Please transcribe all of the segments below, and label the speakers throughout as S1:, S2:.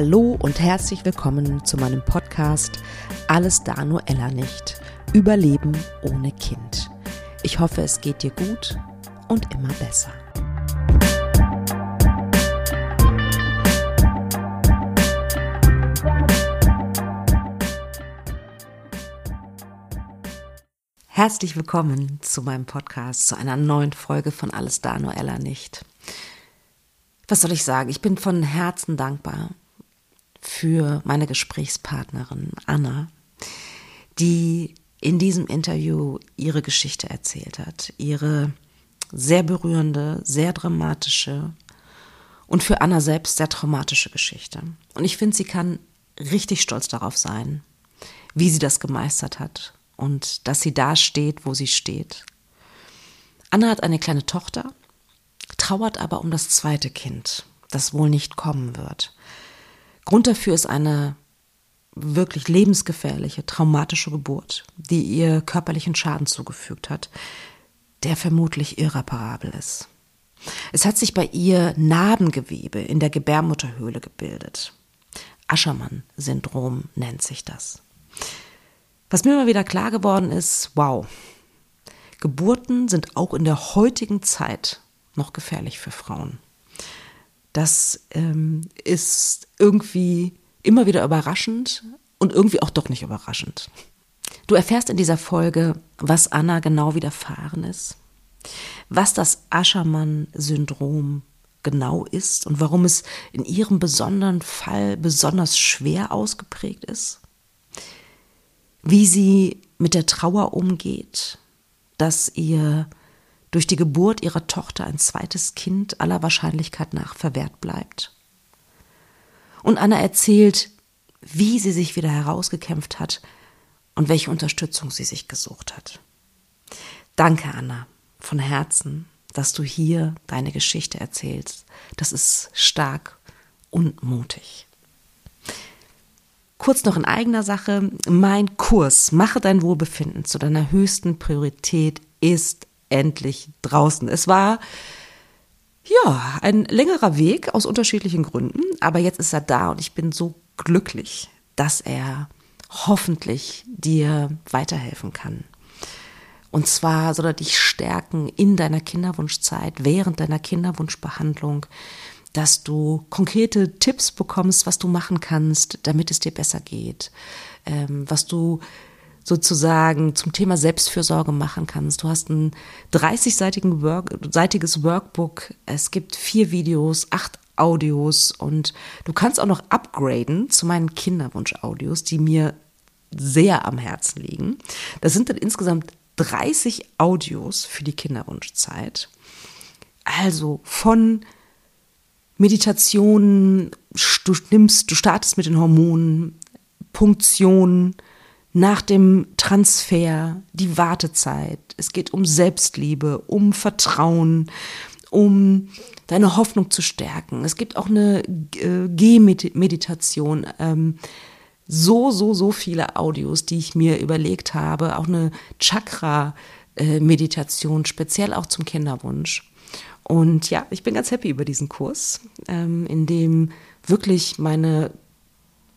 S1: Hallo und herzlich willkommen zu meinem Podcast Alles da nur Ella nicht. Überleben ohne Kind. Ich hoffe, es geht dir gut und immer besser. Herzlich willkommen zu meinem Podcast, zu einer neuen Folge von Alles da nur Ella nicht. Was soll ich sagen? Ich bin von Herzen dankbar für meine Gesprächspartnerin Anna, die in diesem Interview ihre Geschichte erzählt hat, ihre sehr berührende, sehr dramatische und für Anna selbst sehr traumatische Geschichte. Und ich finde, sie kann richtig stolz darauf sein, wie sie das gemeistert hat und dass sie da steht, wo sie steht. Anna hat eine kleine Tochter, trauert aber um das zweite Kind, das wohl nicht kommen wird. Grund dafür ist eine wirklich lebensgefährliche, traumatische Geburt, die ihr körperlichen Schaden zugefügt hat, der vermutlich irreparabel ist. Es hat sich bei ihr Narbengewebe in der Gebärmutterhöhle gebildet. Aschermann-Syndrom nennt sich das. Was mir immer wieder klar geworden ist, wow, Geburten sind auch in der heutigen Zeit noch gefährlich für Frauen. Das ähm, ist irgendwie immer wieder überraschend und irgendwie auch doch nicht überraschend. Du erfährst in dieser Folge, was Anna genau widerfahren ist, was das Aschermann-Syndrom genau ist und warum es in ihrem besonderen Fall besonders schwer ausgeprägt ist, wie sie mit der Trauer umgeht, dass ihr durch die Geburt ihrer Tochter ein zweites Kind aller Wahrscheinlichkeit nach verwehrt bleibt. Und Anna erzählt, wie sie sich wieder herausgekämpft hat und welche Unterstützung sie sich gesucht hat. Danke, Anna, von Herzen, dass du hier deine Geschichte erzählst. Das ist stark und mutig. Kurz noch in eigener Sache, mein Kurs Mache dein Wohlbefinden zu deiner höchsten Priorität ist endlich draußen. Es war ja ein längerer Weg aus unterschiedlichen Gründen, aber jetzt ist er da und ich bin so glücklich, dass er hoffentlich dir weiterhelfen kann. Und zwar soll er dich stärken in deiner Kinderwunschzeit, während deiner Kinderwunschbehandlung, dass du konkrete Tipps bekommst, was du machen kannst, damit es dir besser geht, ähm, was du sozusagen zum Thema Selbstfürsorge machen kannst. Du hast ein 30-seitiges Work, Workbook, es gibt vier Videos, acht Audios und du kannst auch noch upgraden zu meinen Kinderwunsch-Audios, die mir sehr am Herzen liegen. Das sind dann insgesamt 30 Audios für die Kinderwunschzeit. Also von Meditationen, du nimmst, du startest mit den Hormonen, Punktionen, nach dem Transfer, die Wartezeit. Es geht um Selbstliebe, um Vertrauen, um deine Hoffnung zu stärken. Es gibt auch eine äh, Gehmeditation. Ähm, so, so, so viele Audios, die ich mir überlegt habe. Auch eine Chakra-Meditation, speziell auch zum Kinderwunsch. Und ja, ich bin ganz happy über diesen Kurs, ähm, in dem wirklich meine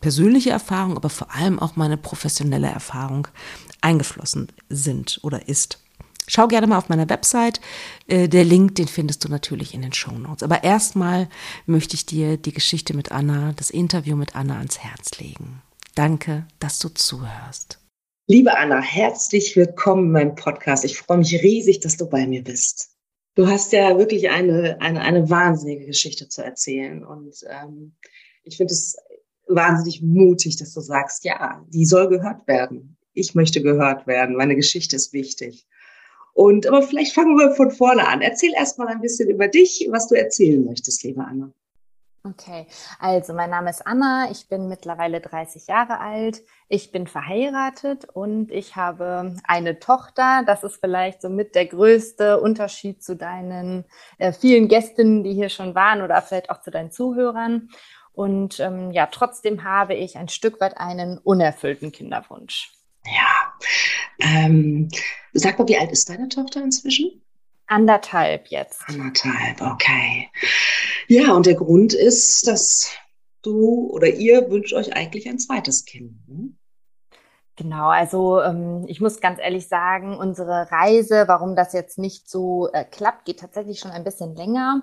S1: persönliche Erfahrung, aber vor allem auch meine professionelle Erfahrung eingeflossen sind oder ist. Schau gerne mal auf meiner Website. Äh, der Link, den findest du natürlich in den Show Notes. Aber erstmal möchte ich dir die Geschichte mit Anna, das Interview mit Anna ans Herz legen. Danke, dass du zuhörst.
S2: Liebe Anna, herzlich willkommen in meinem Podcast. Ich freue mich riesig, dass du bei mir bist. Du hast ja wirklich eine, eine, eine wahnsinnige Geschichte zu erzählen. Und ähm, ich finde es wahnsinnig mutig, dass du sagst, ja, die soll gehört werden. Ich möchte gehört werden. Meine Geschichte ist wichtig. Und aber vielleicht fangen wir von vorne an. Erzähl erst mal ein bisschen über dich, was du erzählen möchtest, liebe Anna.
S3: Okay, also mein Name ist Anna, ich bin mittlerweile 30 Jahre alt, ich bin verheiratet und ich habe eine Tochter. Das ist vielleicht somit der größte Unterschied zu deinen äh, vielen Gästinnen, die hier schon waren oder vielleicht auch zu deinen Zuhörern. Und ähm, ja, trotzdem habe ich ein Stück weit einen unerfüllten Kinderwunsch.
S2: Ja. Ähm, sag mal, wie alt ist deine Tochter inzwischen?
S3: Anderthalb jetzt.
S2: Anderthalb, okay. Ja, und der Grund ist, dass du oder ihr wünscht euch eigentlich ein zweites Kind. Ne?
S3: Genau, also ähm, ich muss ganz ehrlich sagen, unsere Reise, warum das jetzt nicht so äh, klappt, geht tatsächlich schon ein bisschen länger.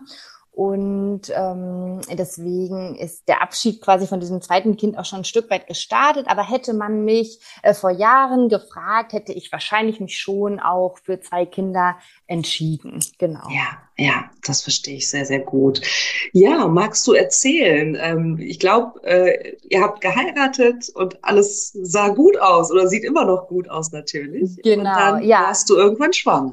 S3: Und ähm, deswegen ist der Abschied quasi von diesem zweiten Kind auch schon ein Stück weit gestartet. Aber hätte man mich äh, vor Jahren gefragt, hätte ich wahrscheinlich mich schon auch für zwei Kinder entschieden. Genau.
S2: Ja, ja, das verstehe ich sehr, sehr gut. Ja, magst du erzählen? Ähm, ich glaube, äh, ihr habt geheiratet und alles sah gut aus oder sieht immer noch gut aus natürlich.
S3: Genau,
S2: und dann
S3: ja.
S2: warst du irgendwann schwanger.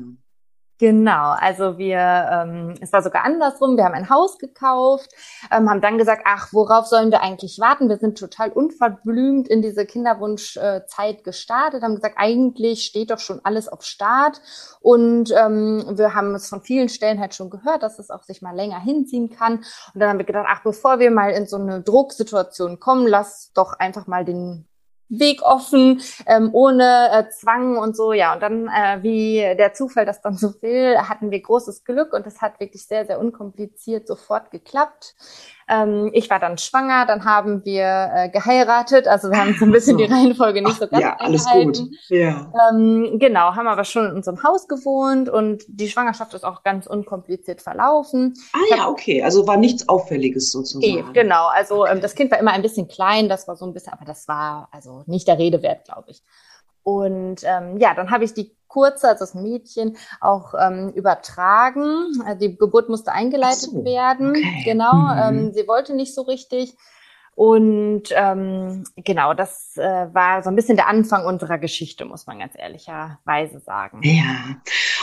S3: Genau, also wir, ähm, es war sogar andersrum, wir haben ein Haus gekauft, ähm, haben dann gesagt, ach, worauf sollen wir eigentlich warten? Wir sind total unverblümt in diese Kinderwunschzeit gestartet, haben gesagt, eigentlich steht doch schon alles auf Start. Und ähm, wir haben es von vielen Stellen halt schon gehört, dass es auch sich mal länger hinziehen kann. Und dann haben wir gedacht, ach, bevor wir mal in so eine Drucksituation kommen, lass doch einfach mal den Weg offen, ähm, ohne äh, Zwang und so, ja. Und dann, äh, wie der Zufall das dann so will, hatten wir großes Glück und es hat wirklich sehr, sehr unkompliziert sofort geklappt. Ähm, ich war dann schwanger, dann haben wir äh, geheiratet. Also wir haben so ein bisschen die Reihenfolge nicht so ganz
S2: Ja, alles gut.
S3: Ja. Ähm, genau, haben aber schon in unserem Haus gewohnt und die Schwangerschaft ist auch ganz unkompliziert verlaufen.
S2: Ah ja, okay. Also war nichts Auffälliges sozusagen.
S3: Okay, genau. Also ähm, das Kind war immer ein bisschen klein, das war so ein bisschen, aber das war also nicht der Rede wert, glaube ich. Und ähm, ja, dann habe ich die kurze, also das Mädchen, auch ähm, übertragen. Also die Geburt musste eingeleitet so, werden. Okay. Genau. Mhm. Ähm, sie wollte nicht so richtig. Und ähm, genau, das äh, war so ein bisschen der Anfang unserer Geschichte, muss man ganz ehrlicherweise sagen.
S2: Ja,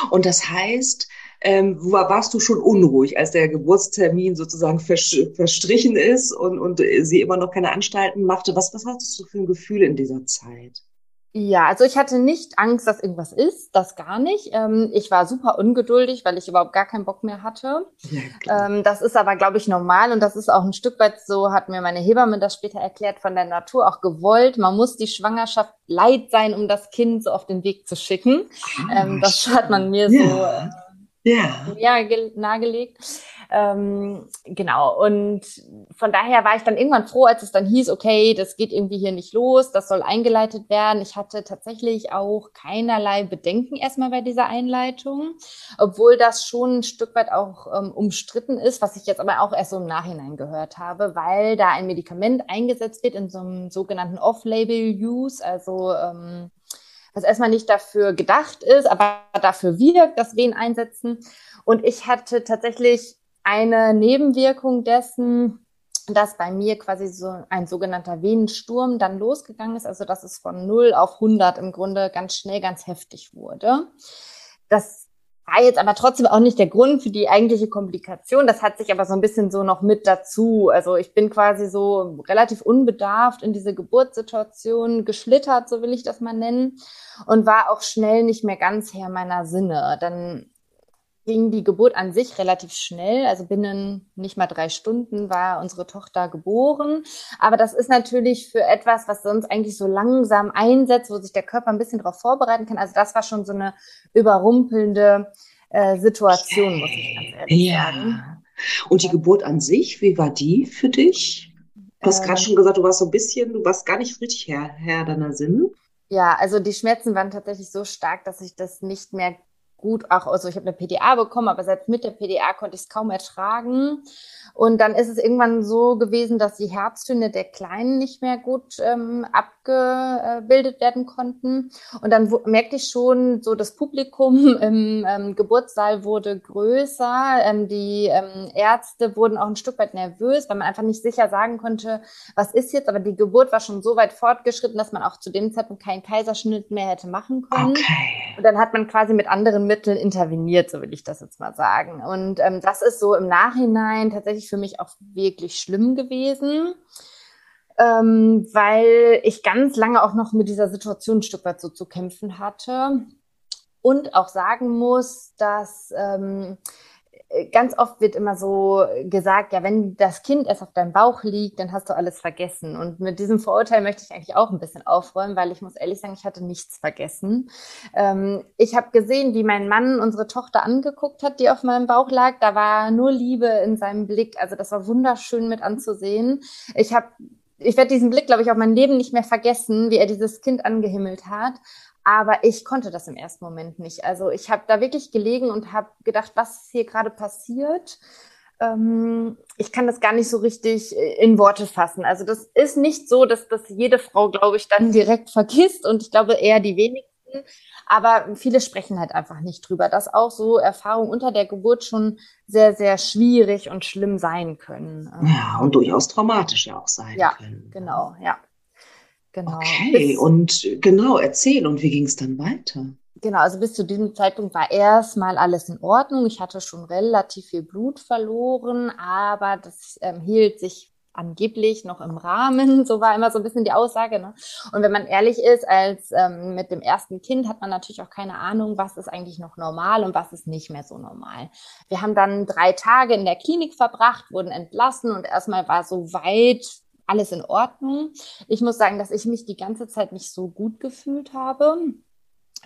S2: und das heißt, ähm, warst du schon unruhig, als der Geburtstermin sozusagen verstrichen ist und, und sie immer noch keine Anstalten machte? Was, was hattest du für ein Gefühl in dieser Zeit?
S3: Ja, also ich hatte nicht Angst, dass irgendwas ist, das gar nicht. Ähm, ich war super ungeduldig, weil ich überhaupt gar keinen Bock mehr hatte. Ja, ähm, das ist aber, glaube ich, normal und das ist auch ein Stück weit so, hat mir meine Hebamme das später erklärt, von der Natur auch gewollt. Man muss die Schwangerschaft leid sein, um das Kind so auf den Weg zu schicken. Ah, ähm, das hat man mir ja. so äh. Ja, nahegelegt. Ähm, genau. Und von daher war ich dann irgendwann froh, als es dann hieß, okay, das geht irgendwie hier nicht los, das soll eingeleitet werden. Ich hatte tatsächlich auch keinerlei Bedenken erstmal bei dieser Einleitung, obwohl das schon ein Stück weit auch ähm, umstritten ist, was ich jetzt aber auch erst so im Nachhinein gehört habe, weil da ein Medikament eingesetzt wird in so einem sogenannten Off-Label-Use, also ähm, was erstmal nicht dafür gedacht ist, aber dafür wirkt, dass Wehen einsetzen. Und ich hatte tatsächlich eine Nebenwirkung dessen, dass bei mir quasi so ein sogenannter Venensturm dann losgegangen ist, also dass es von 0 auf 100 im Grunde ganz schnell, ganz heftig wurde. Das war jetzt aber trotzdem auch nicht der Grund für die eigentliche Komplikation. Das hat sich aber so ein bisschen so noch mit dazu. Also ich bin quasi so relativ unbedarft in diese Geburtssituation geschlittert, so will ich das mal nennen, und war auch schnell nicht mehr ganz Herr meiner Sinne. Dann ging die Geburt an sich relativ schnell. Also binnen nicht mal drei Stunden war unsere Tochter geboren. Aber das ist natürlich für etwas, was sonst eigentlich so langsam einsetzt, wo sich der Körper ein bisschen darauf vorbereiten kann. Also das war schon so eine überrumpelnde äh, Situation, muss ich ganz ehrlich ja. sagen.
S2: Und die Geburt an sich, wie war die für dich? Du hast ähm, gerade schon gesagt, du warst so ein bisschen, du warst gar nicht richtig Herr, Herr deiner Sinne.
S3: Ja, also die Schmerzen waren tatsächlich so stark, dass ich das nicht mehr gut auch, also ich habe eine PDA bekommen, aber selbst mit der PDA konnte ich es kaum ertragen. Und dann ist es irgendwann so gewesen, dass die Herztöne der Kleinen nicht mehr gut ähm, abgebildet werden konnten. Und dann merkte ich schon, so das Publikum im ähm, Geburtssaal wurde größer. Ähm, die ähm, Ärzte wurden auch ein Stück weit nervös, weil man einfach nicht sicher sagen konnte, was ist jetzt. Aber die Geburt war schon so weit fortgeschritten, dass man auch zu dem Zeitpunkt keinen Kaiserschnitt mehr hätte machen können. Okay. Und dann hat man quasi mit anderen Mitteln interveniert, so will ich das jetzt mal sagen. Und ähm, das ist so im Nachhinein tatsächlich für mich auch wirklich schlimm gewesen. Ähm, weil ich ganz lange auch noch mit dieser Situation ein Stück weit so zu kämpfen hatte. Und auch sagen muss, dass ähm, ganz oft wird immer so gesagt, ja, wenn das Kind erst auf deinem Bauch liegt, dann hast du alles vergessen. Und mit diesem Vorurteil möchte ich eigentlich auch ein bisschen aufräumen, weil ich muss ehrlich sagen, ich hatte nichts vergessen. Ähm, ich habe gesehen, wie mein Mann unsere Tochter angeguckt hat, die auf meinem Bauch lag. Da war nur Liebe in seinem Blick. Also das war wunderschön mit anzusehen. Ich habe ich werde diesen Blick, glaube ich, auch mein Leben nicht mehr vergessen, wie er dieses Kind angehimmelt hat. Aber ich konnte das im ersten Moment nicht. Also ich habe da wirklich gelegen und habe gedacht, was hier gerade passiert. Ähm, ich kann das gar nicht so richtig äh, in Worte fassen. Also das ist nicht so, dass das jede Frau, glaube ich, dann direkt vergisst. Und ich glaube eher die wenigsten. Aber viele sprechen halt einfach nicht drüber, dass auch so Erfahrungen unter der Geburt schon sehr, sehr schwierig und schlimm sein können.
S2: Ja, und durchaus traumatisch ja auch sein
S3: ja,
S2: können.
S3: Genau, ja.
S2: Genau. Okay, bis, und genau, erzähl, und wie ging es dann weiter?
S3: Genau, also bis zu diesem Zeitpunkt war erstmal alles in Ordnung. Ich hatte schon relativ viel Blut verloren, aber das ähm, hielt sich angeblich noch im Rahmen. So war immer so ein bisschen die Aussage. Ne? Und wenn man ehrlich ist, als ähm, mit dem ersten Kind hat man natürlich auch keine Ahnung, was ist eigentlich noch normal und was ist nicht mehr so normal. Wir haben dann drei Tage in der Klinik verbracht, wurden entlassen und erstmal war so weit alles in Ordnung. Ich muss sagen, dass ich mich die ganze Zeit nicht so gut gefühlt habe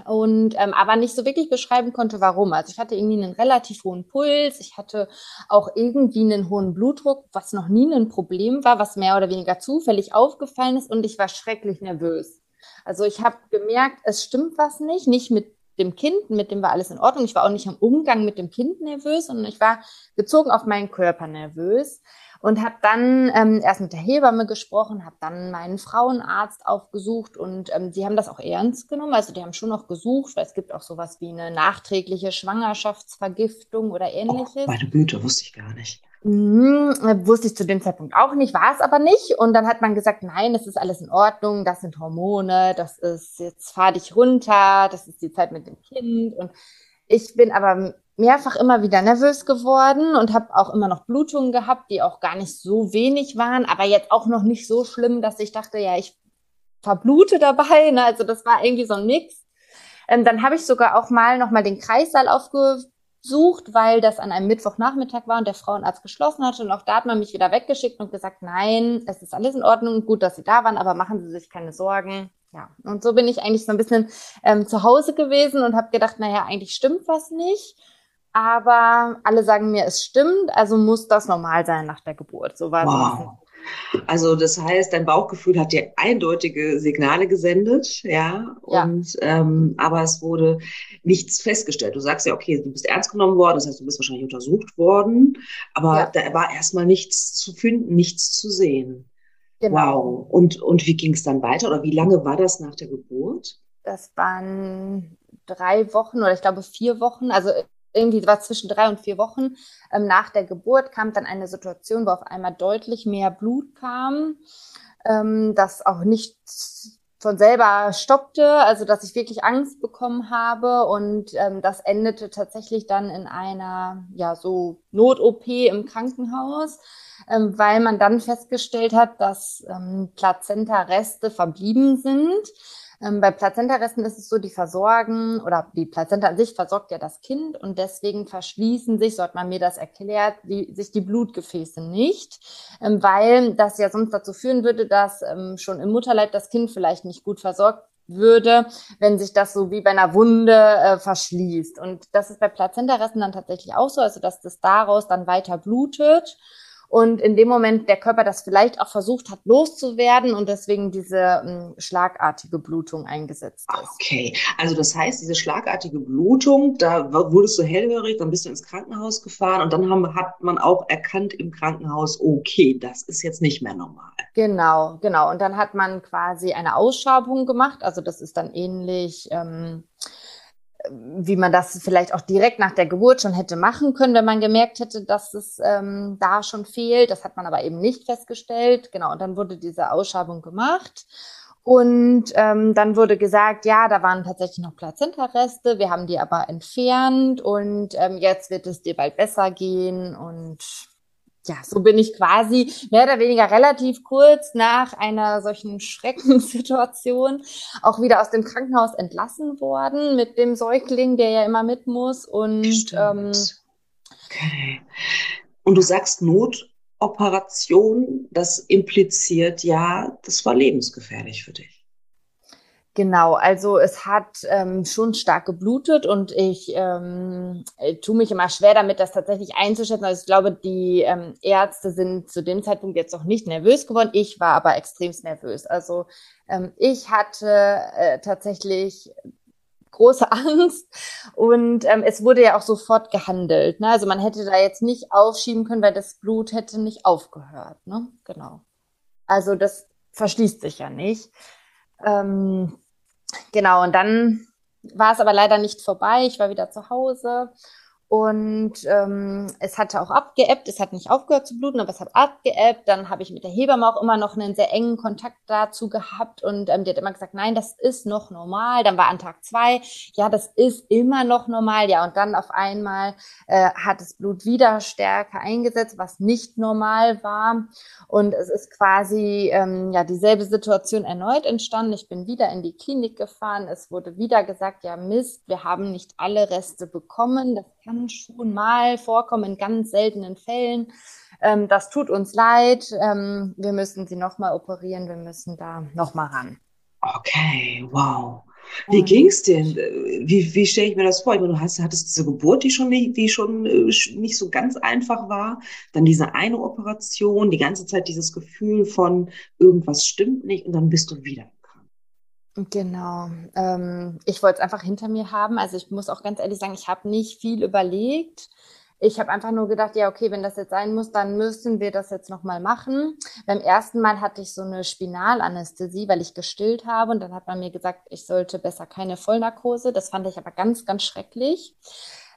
S3: und ähm, aber nicht so wirklich beschreiben konnte, warum. Also ich hatte irgendwie einen relativ hohen Puls, ich hatte auch irgendwie einen hohen Blutdruck, was noch nie ein Problem war, was mehr oder weniger zufällig aufgefallen ist und ich war schrecklich nervös. Also ich habe gemerkt, es stimmt was nicht, nicht mit dem Kind, mit dem war alles in Ordnung. Ich war auch nicht am Umgang mit dem Kind nervös, sondern ich war gezogen auf meinen Körper nervös und habe dann ähm, erst mit der Hebamme gesprochen, habe dann meinen Frauenarzt aufgesucht und ähm, die haben das auch ernst genommen. Also die haben schon noch gesucht, weil es gibt auch sowas wie eine nachträgliche Schwangerschaftsvergiftung oder ähnliches.
S2: Oh, meine Güte, wusste ich gar nicht.
S3: Mhm, wusste ich zu dem Zeitpunkt auch nicht, war es aber nicht. Und dann hat man gesagt, nein, das ist alles in Ordnung, das sind Hormone, das ist, jetzt fahr dich runter, das ist die Zeit mit dem Kind. Und ich bin aber mehrfach immer wieder nervös geworden und habe auch immer noch Blutungen gehabt, die auch gar nicht so wenig waren, aber jetzt auch noch nicht so schlimm, dass ich dachte, ja, ich verblute dabei. Ne? Also das war irgendwie so ein Mix. Ähm, dann habe ich sogar auch mal noch mal den Kreissaal aufgesucht, weil das an einem Mittwochnachmittag war und der Frauenarzt geschlossen hatte. Und auch da hat man mich wieder weggeschickt und gesagt, nein, es ist alles in Ordnung, gut, dass Sie da waren, aber machen Sie sich keine Sorgen. Ja, und so bin ich eigentlich so ein bisschen ähm, zu Hause gewesen und habe gedacht, naja, eigentlich stimmt was nicht aber alle sagen mir, es stimmt, also muss das normal sein nach der Geburt. So war
S2: wow. Also das heißt, dein Bauchgefühl hat dir eindeutige Signale gesendet, ja, und ja. Ähm, aber es wurde nichts festgestellt. Du sagst ja, okay, du bist ernst genommen worden, das heißt, du bist wahrscheinlich untersucht worden, aber ja. da war erstmal nichts zu finden, nichts zu sehen. Genau. Wow. Und, und wie ging es dann weiter oder wie lange war das nach der Geburt?
S3: Das waren drei Wochen oder ich glaube vier Wochen. Also irgendwie war zwischen drei und vier Wochen ähm, nach der Geburt kam dann eine Situation, wo auf einmal deutlich mehr Blut kam, ähm, das auch nicht von selber stoppte, also dass ich wirklich Angst bekommen habe und ähm, das endete tatsächlich dann in einer ja so Not-OP im Krankenhaus, ähm, weil man dann festgestellt hat, dass ähm, Plazenta-Reste verblieben sind. Ähm, bei Plazentaresten ist es so, die versorgen oder die Plazenta an sich versorgt ja das Kind und deswegen verschließen sich, so hat man mir das erklärt, die, sich die Blutgefäße nicht, ähm, weil das ja sonst dazu führen würde, dass ähm, schon im Mutterleib das Kind vielleicht nicht gut versorgt würde, wenn sich das so wie bei einer Wunde äh, verschließt. Und das ist bei Plazentaresten dann tatsächlich auch so, also dass das daraus dann weiter blutet und in dem Moment der Körper das vielleicht auch versucht hat loszuwerden und deswegen diese ähm, schlagartige Blutung eingesetzt ist.
S2: Okay, also das heißt, diese schlagartige Blutung, da wurdest du hellhörig, dann bist du ins Krankenhaus gefahren und dann haben, hat man auch erkannt im Krankenhaus, okay, das ist jetzt nicht mehr normal.
S3: Genau, genau. Und dann hat man quasi eine Ausschabung gemacht, also das ist dann ähnlich. Ähm, wie man das vielleicht auch direkt nach der Geburt schon hätte machen können, wenn man gemerkt hätte, dass es ähm, da schon fehlt. Das hat man aber eben nicht festgestellt. Genau, und dann wurde diese Ausschabung gemacht. Und ähm, dann wurde gesagt, ja, da waren tatsächlich noch Plazentareste, wir haben die aber entfernt und ähm, jetzt wird es dir bald besser gehen und ja, so bin ich quasi mehr oder weniger relativ kurz nach einer solchen Schreckenssituation auch wieder aus dem Krankenhaus entlassen worden mit dem Säugling, der ja immer mit muss. Und ähm,
S2: Okay. Und du sagst Notoperation, das impliziert ja, das war lebensgefährlich für dich.
S3: Genau, also es hat ähm, schon stark geblutet und ich ähm, tue mich immer schwer damit, das tatsächlich einzuschätzen. Also ich glaube, die ähm, Ärzte sind zu dem Zeitpunkt jetzt noch nicht nervös geworden. Ich war aber extremst nervös. Also ähm, ich hatte äh, tatsächlich große Angst und ähm, es wurde ja auch sofort gehandelt. Ne? Also man hätte da jetzt nicht aufschieben können, weil das Blut hätte nicht aufgehört. Ne? Genau. Also das verschließt sich ja nicht. Ähm, genau, und dann war es aber leider nicht vorbei. Ich war wieder zu Hause und ähm, es hatte auch abgeebbt, es hat nicht aufgehört zu bluten, aber es hat abgeebbt. Dann habe ich mit der Hebamme auch immer noch einen sehr engen Kontakt dazu gehabt und ähm, die hat immer gesagt, nein, das ist noch normal. Dann war an Tag zwei, ja, das ist immer noch normal. Ja, und dann auf einmal äh, hat das Blut wieder stärker eingesetzt, was nicht normal war. Und es ist quasi ähm, ja dieselbe Situation erneut entstanden. Ich bin wieder in die Klinik gefahren. Es wurde wieder gesagt, ja Mist, wir haben nicht alle Reste bekommen. Das kann schon mal vorkommen in ganz seltenen Fällen. Ähm, das tut uns leid. Ähm, wir müssen sie nochmal operieren. Wir müssen da nochmal ran.
S2: Okay, wow. Wie ging's denn? Wie, wie stelle ich mir das vor? Ich meine, du hast, hattest diese Geburt, die schon, nicht, die schon äh, nicht so ganz einfach war. Dann diese eine Operation, die ganze Zeit dieses Gefühl von irgendwas stimmt nicht und dann bist du wieder
S3: Genau. Ähm, ich wollte es einfach hinter mir haben. Also ich muss auch ganz ehrlich sagen, ich habe nicht viel überlegt. Ich habe einfach nur gedacht, ja, okay, wenn das jetzt sein muss, dann müssen wir das jetzt nochmal machen. Beim ersten Mal hatte ich so eine Spinalanästhesie, weil ich gestillt habe. Und dann hat man mir gesagt, ich sollte besser keine Vollnarkose. Das fand ich aber ganz, ganz schrecklich.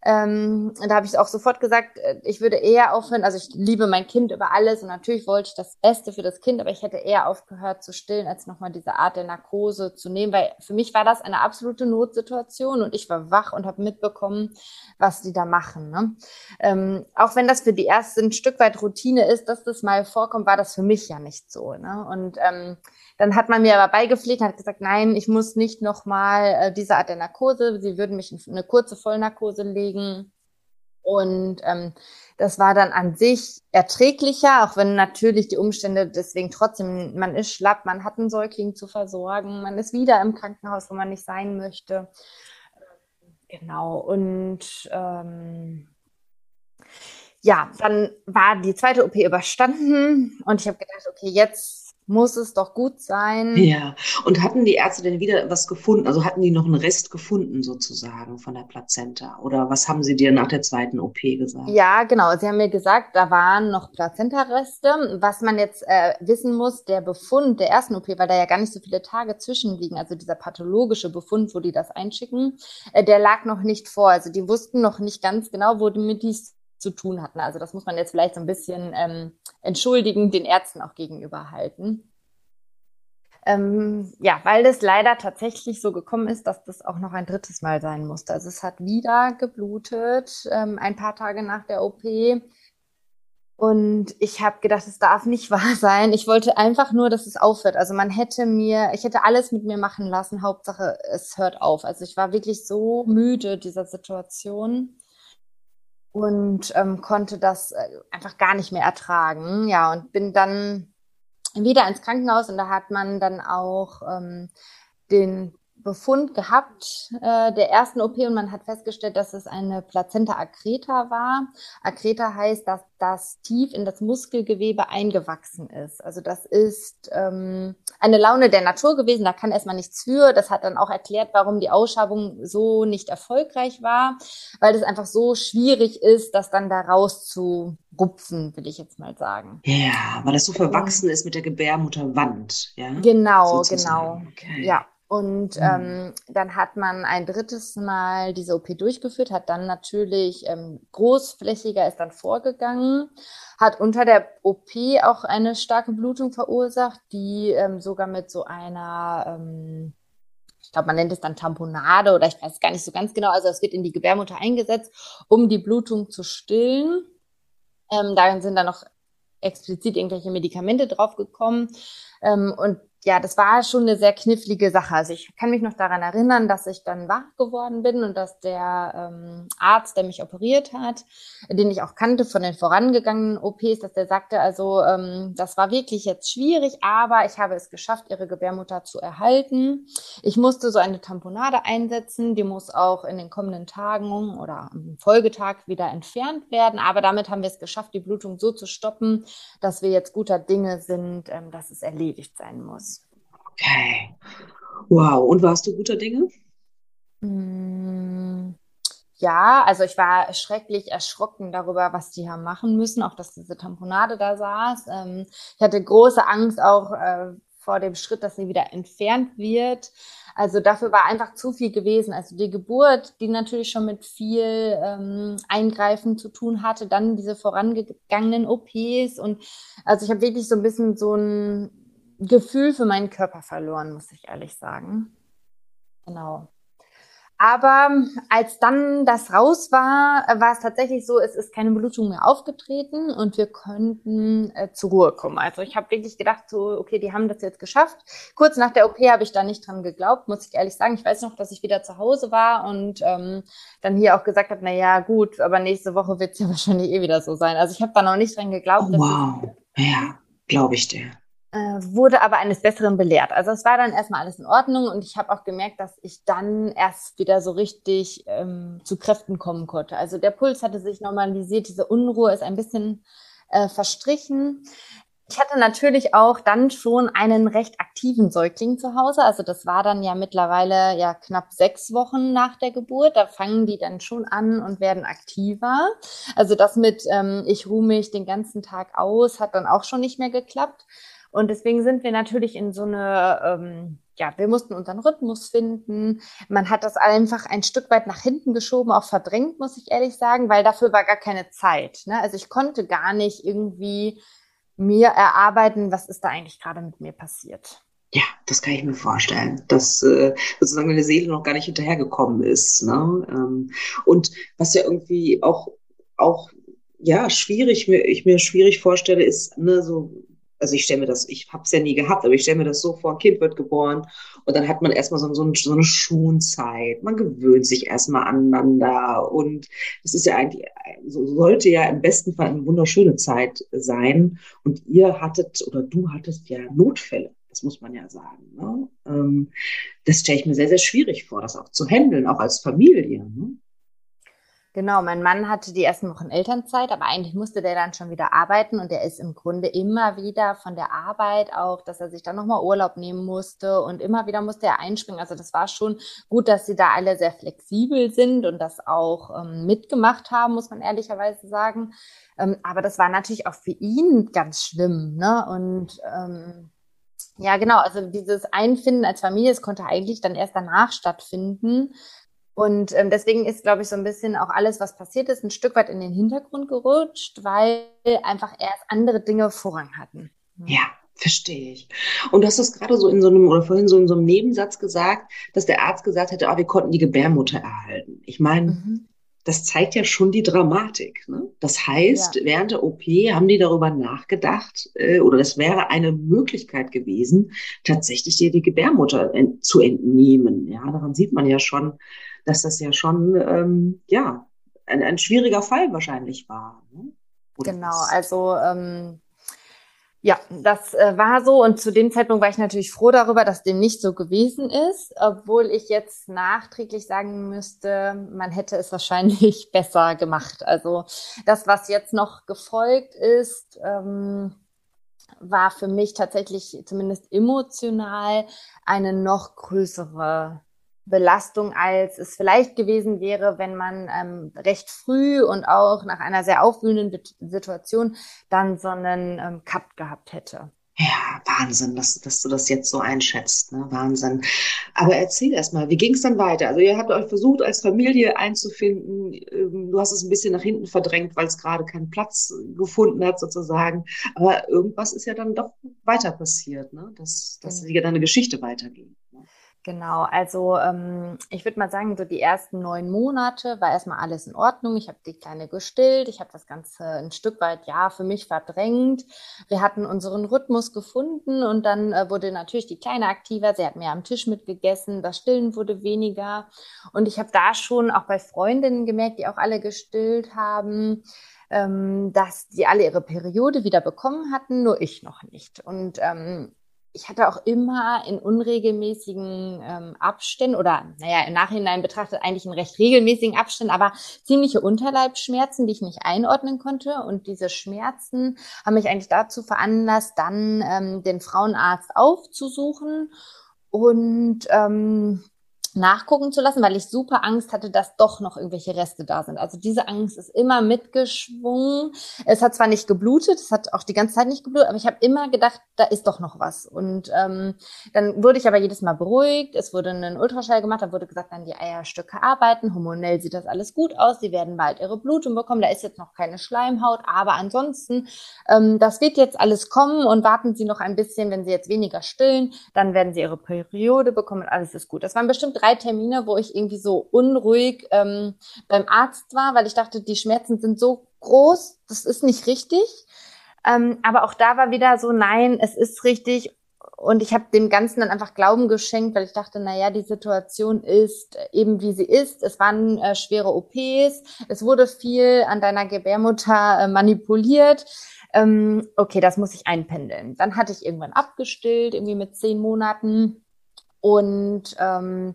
S3: Ähm, da habe ich auch sofort gesagt, äh, ich würde eher aufhören, also ich liebe mein Kind über alles und natürlich wollte ich das Beste für das Kind, aber ich hätte eher aufgehört zu stillen, als nochmal diese Art der Narkose zu nehmen, weil für mich war das eine absolute Notsituation und ich war wach und habe mitbekommen, was die da machen. Ne? Ähm, auch wenn das für die erste ein Stück weit Routine ist, dass das mal vorkommt, war das für mich ja nicht so. Ne? Und ähm, dann hat man mir aber beigepflegt hat gesagt, nein, ich muss nicht nochmal äh, diese Art der Narkose, sie würden mich in eine kurze Vollnarkose legen. Und ähm, das war dann an sich erträglicher, auch wenn natürlich die Umstände deswegen trotzdem, man ist schlapp, man hat einen Säugling zu versorgen, man ist wieder im Krankenhaus, wo man nicht sein möchte. Genau. Und ähm, ja, dann war die zweite OP überstanden und ich habe gedacht, okay, jetzt muss es doch gut sein.
S2: Ja, und hatten die Ärzte denn wieder was gefunden? Also hatten die noch einen Rest gefunden sozusagen von der Plazenta? Oder was haben sie dir nach der zweiten OP gesagt?
S3: Ja, genau. Sie haben mir gesagt, da waren noch Plazenta-Reste. Was man jetzt äh, wissen muss, der Befund der ersten OP, weil da ja gar nicht so viele Tage zwischenliegen, also dieser pathologische Befund, wo die das einschicken, äh, der lag noch nicht vor. Also die wussten noch nicht ganz genau, wo die dies zu tun hatten. Also das muss man jetzt vielleicht so ein bisschen ähm, entschuldigen, den Ärzten auch gegenüber halten. Ähm, ja, weil es leider tatsächlich so gekommen ist, dass das auch noch ein drittes Mal sein musste. Also es hat wieder geblutet, ähm, ein paar Tage nach der OP. Und ich habe gedacht, es darf nicht wahr sein. Ich wollte einfach nur, dass es aufhört. Also man hätte mir, ich hätte alles mit mir machen lassen. Hauptsache, es hört auf. Also ich war wirklich so müde dieser Situation und ähm, konnte das äh, einfach gar nicht mehr ertragen. Ja, und bin dann wieder ins Krankenhaus und da hat man dann auch ähm, den Befund gehabt äh, der ersten OP und man hat festgestellt, dass es eine Plazenta accreta war. Accreta heißt, dass das tief in das Muskelgewebe eingewachsen ist. Also das ist ähm, eine Laune der Natur gewesen, da kann erstmal nichts für. Das hat dann auch erklärt, warum die Ausschabung so nicht erfolgreich war, weil es einfach so schwierig ist, das dann da raus zu rupfen, will ich jetzt mal sagen.
S2: Ja, weil das so verwachsen ist mit der Gebärmutterwand. Ja?
S3: Genau, Sozusagen. genau. Okay. Ja. Und mhm. ähm, dann hat man ein drittes Mal diese OP durchgeführt, hat dann natürlich ähm, großflächiger ist dann vorgegangen, hat unter der OP auch eine starke Blutung verursacht, die ähm, sogar mit so einer, ähm, ich glaube, man nennt es dann Tamponade oder ich weiß gar nicht so ganz genau, also es wird in die Gebärmutter eingesetzt, um die Blutung zu stillen. Ähm, da sind dann noch explizit irgendwelche Medikamente draufgekommen. Ähm, und ja, das war schon eine sehr knifflige Sache. Also ich kann mich noch daran erinnern, dass ich dann wach geworden bin und dass der ähm, Arzt, der mich operiert hat, den ich auch kannte von den vorangegangenen OPs, dass der sagte, also ähm, das war wirklich jetzt schwierig, aber ich habe es geschafft, ihre Gebärmutter zu erhalten. Ich musste so eine Tamponade einsetzen, die muss auch in den kommenden Tagen oder am Folgetag wieder entfernt werden, aber damit haben wir es geschafft, die Blutung so zu stoppen, dass wir jetzt guter Dinge sind, ähm, dass es erledigt sein muss.
S2: Okay. Wow. Und warst du guter Dinge?
S3: Mm, ja, also ich war schrecklich erschrocken darüber, was die haben machen müssen, auch dass diese Tamponade da saß. Ähm, ich hatte große Angst auch äh, vor dem Schritt, dass sie wieder entfernt wird. Also dafür war einfach zu viel gewesen. Also die Geburt, die natürlich schon mit viel ähm, Eingreifen zu tun hatte, dann diese vorangegangenen OPs und also ich habe wirklich so ein bisschen so ein Gefühl für meinen Körper verloren, muss ich ehrlich sagen. Genau. Aber als dann das raus war, war es tatsächlich so, es ist keine Blutung mehr aufgetreten und wir könnten äh, zur Ruhe kommen. Also ich habe wirklich gedacht, so, okay, die haben das jetzt geschafft. Kurz nach der OP habe ich da nicht dran geglaubt, muss ich ehrlich sagen. Ich weiß noch, dass ich wieder zu Hause war und ähm, dann hier auch gesagt habe, na ja, gut, aber nächste Woche wird es ja wahrscheinlich eh wieder so sein. Also ich habe da noch nicht dran geglaubt.
S2: Oh, wow, ja, glaube ich dir
S3: wurde aber eines Besseren belehrt. Also es war dann erstmal alles in Ordnung und ich habe auch gemerkt, dass ich dann erst wieder so richtig ähm, zu Kräften kommen konnte. Also der Puls hatte sich normalisiert, diese Unruhe ist ein bisschen äh, verstrichen. Ich hatte natürlich auch dann schon einen recht aktiven Säugling zu Hause. Also das war dann ja mittlerweile ja knapp sechs Wochen nach der Geburt. Da fangen die dann schon an und werden aktiver. Also das mit ähm, ich ruhe mich den ganzen Tag aus hat dann auch schon nicht mehr geklappt. Und deswegen sind wir natürlich in so eine, ähm, ja, wir mussten unseren Rhythmus finden. Man hat das einfach ein Stück weit nach hinten geschoben, auch verdrängt, muss ich ehrlich sagen, weil dafür war gar keine Zeit. Ne? Also ich konnte gar nicht irgendwie mir erarbeiten, was ist da eigentlich gerade mit mir passiert.
S2: Ja, das kann ich mir vorstellen, dass äh, sozusagen meine Seele noch gar nicht hinterhergekommen ist. Ne? Ähm, und was ja irgendwie auch, auch ja, schwierig, mir, ich mir schwierig vorstelle, ist, ne, so also ich stelle mir das, ich habe es ja nie gehabt, aber ich stelle mir das so vor, ein Kind wird geboren und dann hat man erstmal so, so, so eine Schonzeit. Man gewöhnt sich erstmal aneinander und es ist ja eigentlich, so sollte ja im besten Fall eine wunderschöne Zeit sein. Und ihr hattet oder du hattest ja Notfälle. Das muss man ja sagen. Ne? Ähm, das stelle ich mir sehr, sehr schwierig vor, das auch zu handeln, auch als Familie. Ne?
S3: Genau, mein Mann hatte die ersten Wochen Elternzeit, aber eigentlich musste der dann schon wieder arbeiten und der ist im Grunde immer wieder von der Arbeit auch, dass er sich dann nochmal Urlaub nehmen musste und immer wieder musste er einspringen. Also das war schon gut, dass sie da alle sehr flexibel sind und das auch ähm, mitgemacht haben, muss man ehrlicherweise sagen. Ähm, aber das war natürlich auch für ihn ganz schlimm, ne? Und ähm, ja, genau, also dieses Einfinden als Familie, es konnte eigentlich dann erst danach stattfinden. Und ähm, deswegen ist, glaube ich, so ein bisschen auch alles, was passiert ist, ein Stück weit in den Hintergrund gerutscht, weil einfach erst andere Dinge Vorrang hatten.
S2: Ja, verstehe ich. Und du hast das gerade so in so einem, oder vorhin so in so einem Nebensatz gesagt, dass der Arzt gesagt hätte, ah, wir konnten die Gebärmutter erhalten. Ich meine, mhm. das zeigt ja schon die Dramatik. Ne? Das heißt, ja. während der OP haben die darüber nachgedacht, äh, oder das wäre eine Möglichkeit gewesen, tatsächlich dir die Gebärmutter zu entnehmen. Ja, daran sieht man ja schon, dass das ja schon, ähm, ja, ein, ein schwieriger Fall wahrscheinlich war. Ne?
S3: Genau, was? also ähm, ja, das äh, war so und zu dem Zeitpunkt war ich natürlich froh darüber, dass dem nicht so gewesen ist, obwohl ich jetzt nachträglich sagen müsste, man hätte es wahrscheinlich besser gemacht. Also das, was jetzt noch gefolgt ist, ähm, war für mich tatsächlich zumindest emotional eine noch größere Belastung, als es vielleicht gewesen wäre, wenn man ähm, recht früh und auch nach einer sehr aufwühlenden Situation dann so einen ähm, Cut gehabt hätte.
S2: Ja, Wahnsinn, dass, dass du das jetzt so einschätzt. Ne? Wahnsinn. Aber erzähl erst mal, wie ging es dann weiter? Also ihr habt euch versucht, als Familie einzufinden. Ähm, du hast es ein bisschen nach hinten verdrängt, weil es gerade keinen Platz gefunden hat, sozusagen. Aber irgendwas ist ja dann doch weiter passiert, ne? dass, dass mhm. deine Geschichte weiterging.
S3: Genau, also ähm, ich würde mal sagen, so die ersten neun Monate war erstmal alles in Ordnung. Ich habe die Kleine gestillt, ich habe das Ganze ein Stück weit ja für mich verdrängt. Wir hatten unseren Rhythmus gefunden und dann äh, wurde natürlich die Kleine aktiver. Sie hat mehr am Tisch mitgegessen, das Stillen wurde weniger. Und ich habe da schon auch bei Freundinnen gemerkt, die auch alle gestillt haben, ähm, dass die alle ihre Periode wieder bekommen hatten, nur ich noch nicht. Und ähm, ich hatte auch immer in unregelmäßigen ähm, Abständen oder, naja, im Nachhinein betrachtet eigentlich in recht regelmäßigen Abständen, aber ziemliche Unterleibsschmerzen, die ich nicht einordnen konnte. Und diese Schmerzen haben mich eigentlich dazu veranlasst, dann ähm, den Frauenarzt aufzusuchen und ähm, nachgucken zu lassen, weil ich super Angst hatte, dass doch noch irgendwelche Reste da sind. Also diese Angst ist immer mitgeschwungen. Es hat zwar nicht geblutet, es hat auch die ganze Zeit nicht geblutet, aber ich habe immer gedacht, da ist doch noch was. Und ähm, dann wurde ich aber jedes Mal beruhigt. Es wurde ein Ultraschall gemacht, da wurde gesagt, dann die Eierstücke arbeiten. Hormonell sieht das alles gut aus. Sie werden bald ihre Blutung bekommen. Da ist jetzt noch keine Schleimhaut, aber ansonsten, ähm, das wird jetzt alles kommen und warten Sie noch ein bisschen, wenn Sie jetzt weniger stillen, dann werden Sie Ihre Periode bekommen und alles ist gut. Das waren bestimmt drei Termine, wo ich irgendwie so unruhig ähm, beim Arzt war, weil ich dachte, die Schmerzen sind so groß, das ist nicht richtig. Ähm, aber auch da war wieder so, nein, es ist richtig. Und ich habe dem Ganzen dann einfach Glauben geschenkt, weil ich dachte, na ja, die Situation ist eben wie sie ist. Es waren äh, schwere OPs, es wurde viel an deiner Gebärmutter äh, manipuliert. Ähm, okay, das muss ich einpendeln. Dann hatte ich irgendwann abgestillt, irgendwie mit zehn Monaten. Und ähm,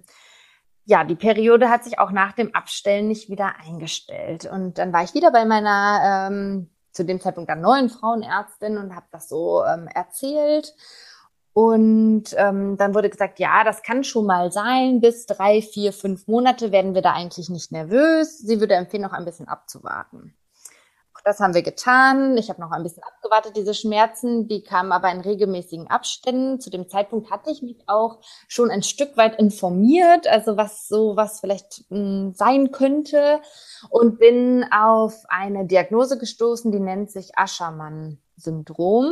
S3: ja, die Periode hat sich auch nach dem Abstellen nicht wieder eingestellt. Und dann war ich wieder bei meiner ähm, zu dem Zeitpunkt dann neuen Frauenärztin und habe das so ähm, erzählt. Und ähm, dann wurde gesagt, ja, das kann schon mal sein. Bis drei, vier, fünf Monate werden wir da eigentlich nicht nervös. Sie würde empfehlen, noch ein bisschen abzuwarten. Das haben wir getan. Ich habe noch ein bisschen abgewartet, diese Schmerzen. Die kamen aber in regelmäßigen Abständen. Zu dem Zeitpunkt hatte ich mich auch schon ein Stück weit informiert, also was so was vielleicht mh, hm, sein könnte und bin auf eine Diagnose gestoßen, die nennt sich Aschermann-Syndrom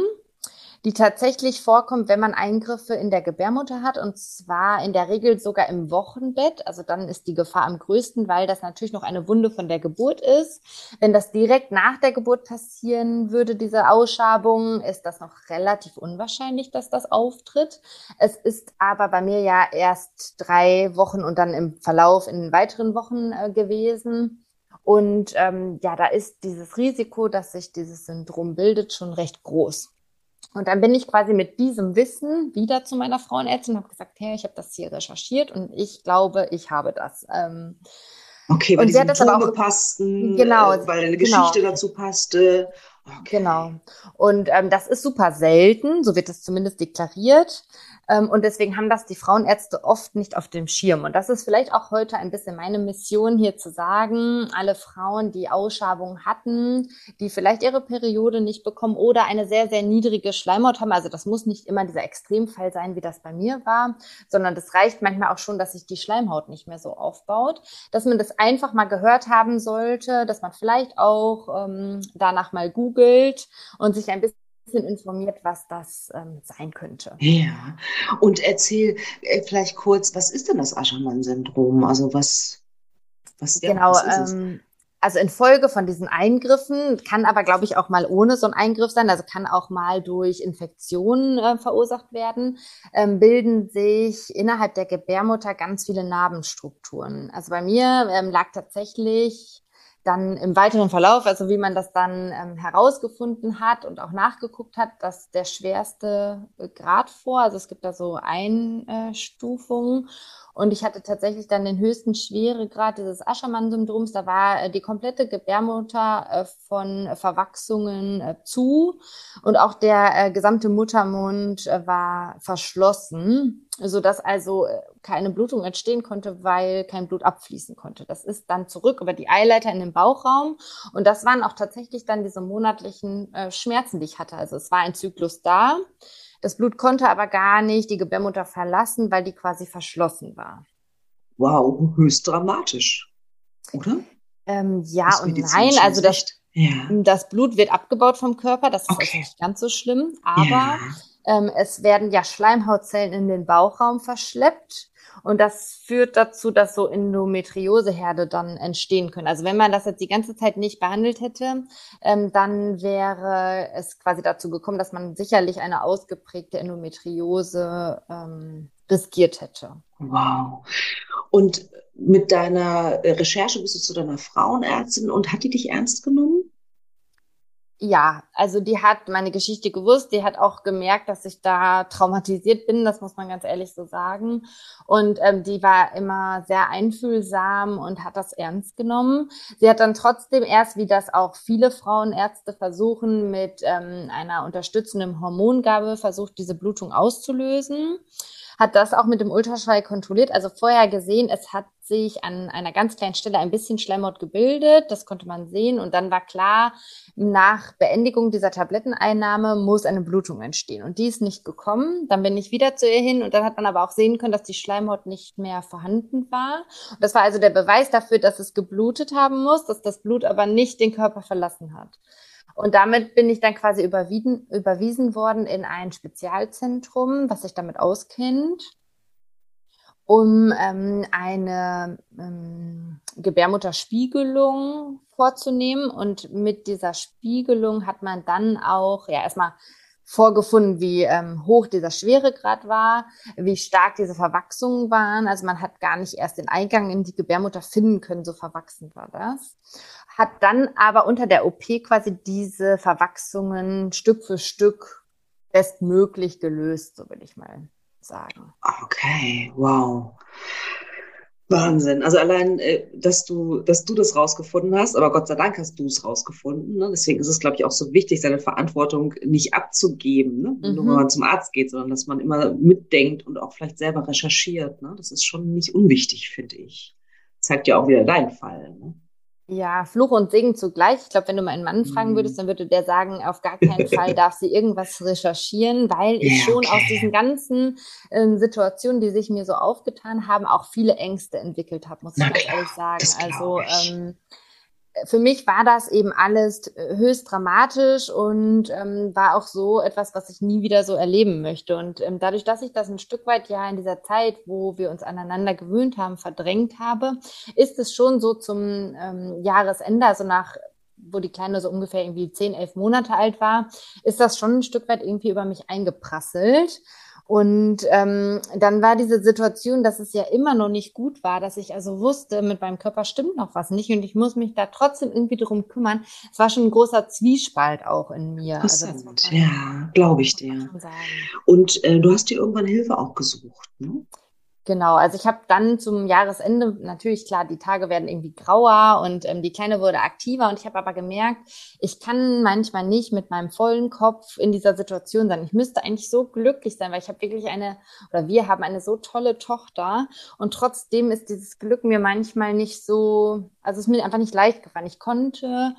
S3: die tatsächlich vorkommt, wenn man Eingriffe in der Gebärmutter hat und zwar in der Regel sogar im Wochenbett. Also dann ist die Gefahr am größten, weil das natürlich noch eine Wunde von der Geburt ist. Wenn das direkt nach der Geburt passieren würde, diese Ausschabung, ist das noch relativ unwahrscheinlich, dass das auftritt. Es ist aber bei mir ja erst drei Wochen und dann im Verlauf in weiteren Wochen äh, gewesen. Und ähm, ja, da ist dieses Risiko, dass sich dieses Syndrom bildet, schon recht groß. Und dann bin ich quasi mit diesem Wissen wieder zu meiner Frauenärztin und habe gesagt, hey, ich habe das hier recherchiert und ich glaube, ich habe das. Ähm,
S2: okay, weil und die Symptome auch, passten, genau, äh, weil eine genau. Geschichte genau. dazu passte.
S3: Okay. Genau. Und ähm, das ist super selten, so wird es zumindest deklariert. Ähm, und deswegen haben das die Frauenärzte oft nicht auf dem Schirm. Und das ist vielleicht auch heute ein bisschen meine Mission hier zu sagen, alle Frauen, die Ausschabungen hatten, die vielleicht ihre Periode nicht bekommen oder eine sehr, sehr niedrige Schleimhaut haben. Also das muss nicht immer dieser Extremfall sein, wie das bei mir war, sondern das reicht manchmal auch schon, dass sich die Schleimhaut nicht mehr so aufbaut, dass man das einfach mal gehört haben sollte, dass man vielleicht auch ähm, danach mal googelt und sich ein bisschen bisschen informiert, was das ähm, sein könnte.
S2: Ja, und erzähl äh, vielleicht kurz, was ist denn das Aschermann-Syndrom? Also was,
S3: was, genau, was ähm, also infolge von diesen Eingriffen, kann aber, glaube ich, auch mal ohne so einen Eingriff sein, also kann auch mal durch Infektionen äh, verursacht werden, ähm, bilden sich innerhalb der Gebärmutter ganz viele Narbenstrukturen. Also bei mir ähm, lag tatsächlich dann im weiteren Verlauf, also wie man das dann ähm, herausgefunden hat und auch nachgeguckt hat, dass der schwerste Grad vor, also es gibt da so Einstufungen und ich hatte tatsächlich dann den höchsten Schweregrad dieses Aschermann-Syndroms. Da war äh, die komplette Gebärmutter äh, von Verwachsungen äh, zu und auch der gesamte Muttermund war verschlossen, sodass also keine Blutung entstehen konnte, weil kein Blut abfließen konnte. Das ist dann zurück über die Eileiter in den Bauchraum und das waren auch tatsächlich dann diese monatlichen Schmerzen, die ich hatte. Also es war ein Zyklus da. Das Blut konnte aber gar nicht die Gebärmutter verlassen, weil die quasi verschlossen war.
S2: Wow, höchst dramatisch, oder?
S3: Ähm, ja und nein, also das, ja. das Blut wird abgebaut vom Körper, das ist okay. also nicht ganz so schlimm, aber ja. Ähm, es werden ja Schleimhautzellen in den Bauchraum verschleppt. Und das führt dazu, dass so Endometrioseherde dann entstehen können. Also wenn man das jetzt die ganze Zeit nicht behandelt hätte, ähm, dann wäre es quasi dazu gekommen, dass man sicherlich eine ausgeprägte Endometriose ähm, riskiert hätte.
S2: Wow. Und mit deiner Recherche bist du zu deiner Frauenärztin und hat die dich ernst genommen?
S3: Ja, also die hat meine Geschichte gewusst, die hat auch gemerkt, dass ich da traumatisiert bin, das muss man ganz ehrlich so sagen. Und ähm, die war immer sehr einfühlsam und hat das ernst genommen. Sie hat dann trotzdem erst, wie das auch viele Frauenärzte versuchen, mit ähm, einer unterstützenden Hormongabe versucht, diese Blutung auszulösen hat das auch mit dem Ultraschall kontrolliert. Also vorher gesehen, es hat sich an einer ganz kleinen Stelle ein bisschen Schleimhaut gebildet. Das konnte man sehen. Und dann war klar, nach Beendigung dieser Tabletteneinnahme muss eine Blutung entstehen. Und die ist nicht gekommen. Dann bin ich wieder zu ihr hin. Und dann hat man aber auch sehen können, dass die Schleimhaut nicht mehr vorhanden war. Und das war also der Beweis dafür, dass es geblutet haben muss, dass das Blut aber nicht den Körper verlassen hat. Und damit bin ich dann quasi überwiesen, überwiesen worden in ein Spezialzentrum, was sich damit auskennt, um ähm, eine ähm, Gebärmutterspiegelung vorzunehmen. Und mit dieser Spiegelung hat man dann auch ja erstmal vorgefunden, wie ähm, hoch dieser Schweregrad war, wie stark diese Verwachsungen waren. Also man hat gar nicht erst den Eingang in die Gebärmutter finden können, so verwachsen war das hat dann aber unter der OP quasi diese Verwachsungen Stück für Stück bestmöglich gelöst, so würde ich mal sagen.
S2: Okay, wow. Wahnsinn. Also allein, äh, dass du, dass du das rausgefunden hast, aber Gott sei Dank hast du es rausgefunden. Ne? Deswegen ist es, glaube ich, auch so wichtig, seine Verantwortung nicht abzugeben, ne? Mhm. nur wenn man zum Arzt geht, sondern dass man immer mitdenkt und auch vielleicht selber recherchiert. Ne? Das ist schon nicht unwichtig, finde ich. Zeigt ja auch wieder deinen Fall. Ne?
S3: Ja, Fluch und Segen zugleich. Ich glaube, wenn du meinen Mann fragen mhm. würdest, dann würde der sagen, auf gar keinen Fall darf sie irgendwas recherchieren, weil ich schon aus diesen ganzen äh, Situationen, die sich mir so aufgetan haben, auch viele Ängste entwickelt habe, muss ich ganz ehrlich sagen. Also ähm, für mich war das eben alles äh, höchst dramatisch und ähm, war auch so etwas, was ich nie wieder so erleben möchte. Und ähm, dadurch, dass ich das ein Stück weit ja in dieser Zeit, wo wir uns aneinander gewöhnt haben, verdrängt habe, ist es schon so zum ähm, Jahresende, also nach wo die Kleine so ungefähr irgendwie zehn, elf Monate alt war, ist das schon ein Stück weit irgendwie über mich eingeprasselt. Und ähm, dann war diese Situation, dass es ja immer noch nicht gut war, dass ich also wusste, mit meinem Körper stimmt noch was nicht und ich muss mich da trotzdem irgendwie drum kümmern. Es war schon ein großer Zwiespalt auch in mir.
S2: Also ja, glaube ich dir. Und äh, du hast dir irgendwann Hilfe auch gesucht, ne?
S3: Genau, also ich habe dann zum Jahresende natürlich klar, die Tage werden irgendwie grauer und ähm, die Kleine wurde aktiver und ich habe aber gemerkt, ich kann manchmal nicht mit meinem vollen Kopf in dieser Situation sein. Ich müsste eigentlich so glücklich sein, weil ich habe wirklich eine oder wir haben eine so tolle Tochter und trotzdem ist dieses Glück mir manchmal nicht so, also es ist mir einfach nicht leicht gefallen. Ich konnte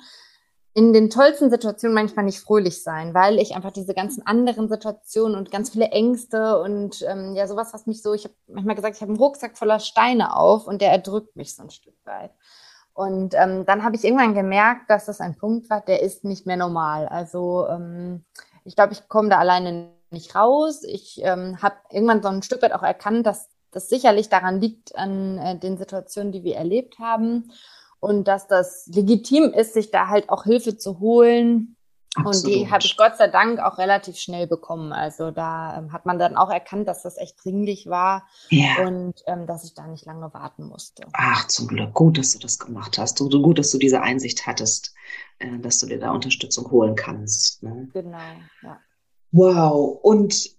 S3: in den tollsten Situationen manchmal nicht fröhlich sein, weil ich einfach diese ganzen anderen Situationen und ganz viele Ängste und ähm, ja sowas, was mich so, ich habe manchmal gesagt, ich habe einen Rucksack voller Steine auf und der erdrückt mich so ein Stück weit. Und ähm, dann habe ich irgendwann gemerkt, dass das ein Punkt war, der ist nicht mehr normal. Also ähm, ich glaube, ich komme da alleine nicht raus. Ich ähm, habe irgendwann so ein Stück weit auch erkannt, dass das sicherlich daran liegt an äh, den Situationen, die wir erlebt haben und dass das legitim ist, sich da halt auch Hilfe zu holen. Absolut. Und die habe ich Gott sei Dank auch relativ schnell bekommen. Also da ähm, hat man dann auch erkannt, dass das echt dringlich war ja. und ähm, dass ich da nicht lange warten musste.
S2: Ach, zum Glück. Gut, dass du das gemacht hast. So gut, dass du diese Einsicht hattest, äh, dass du dir da Unterstützung holen kannst. Ne?
S3: Genau, ja.
S2: Wow. Und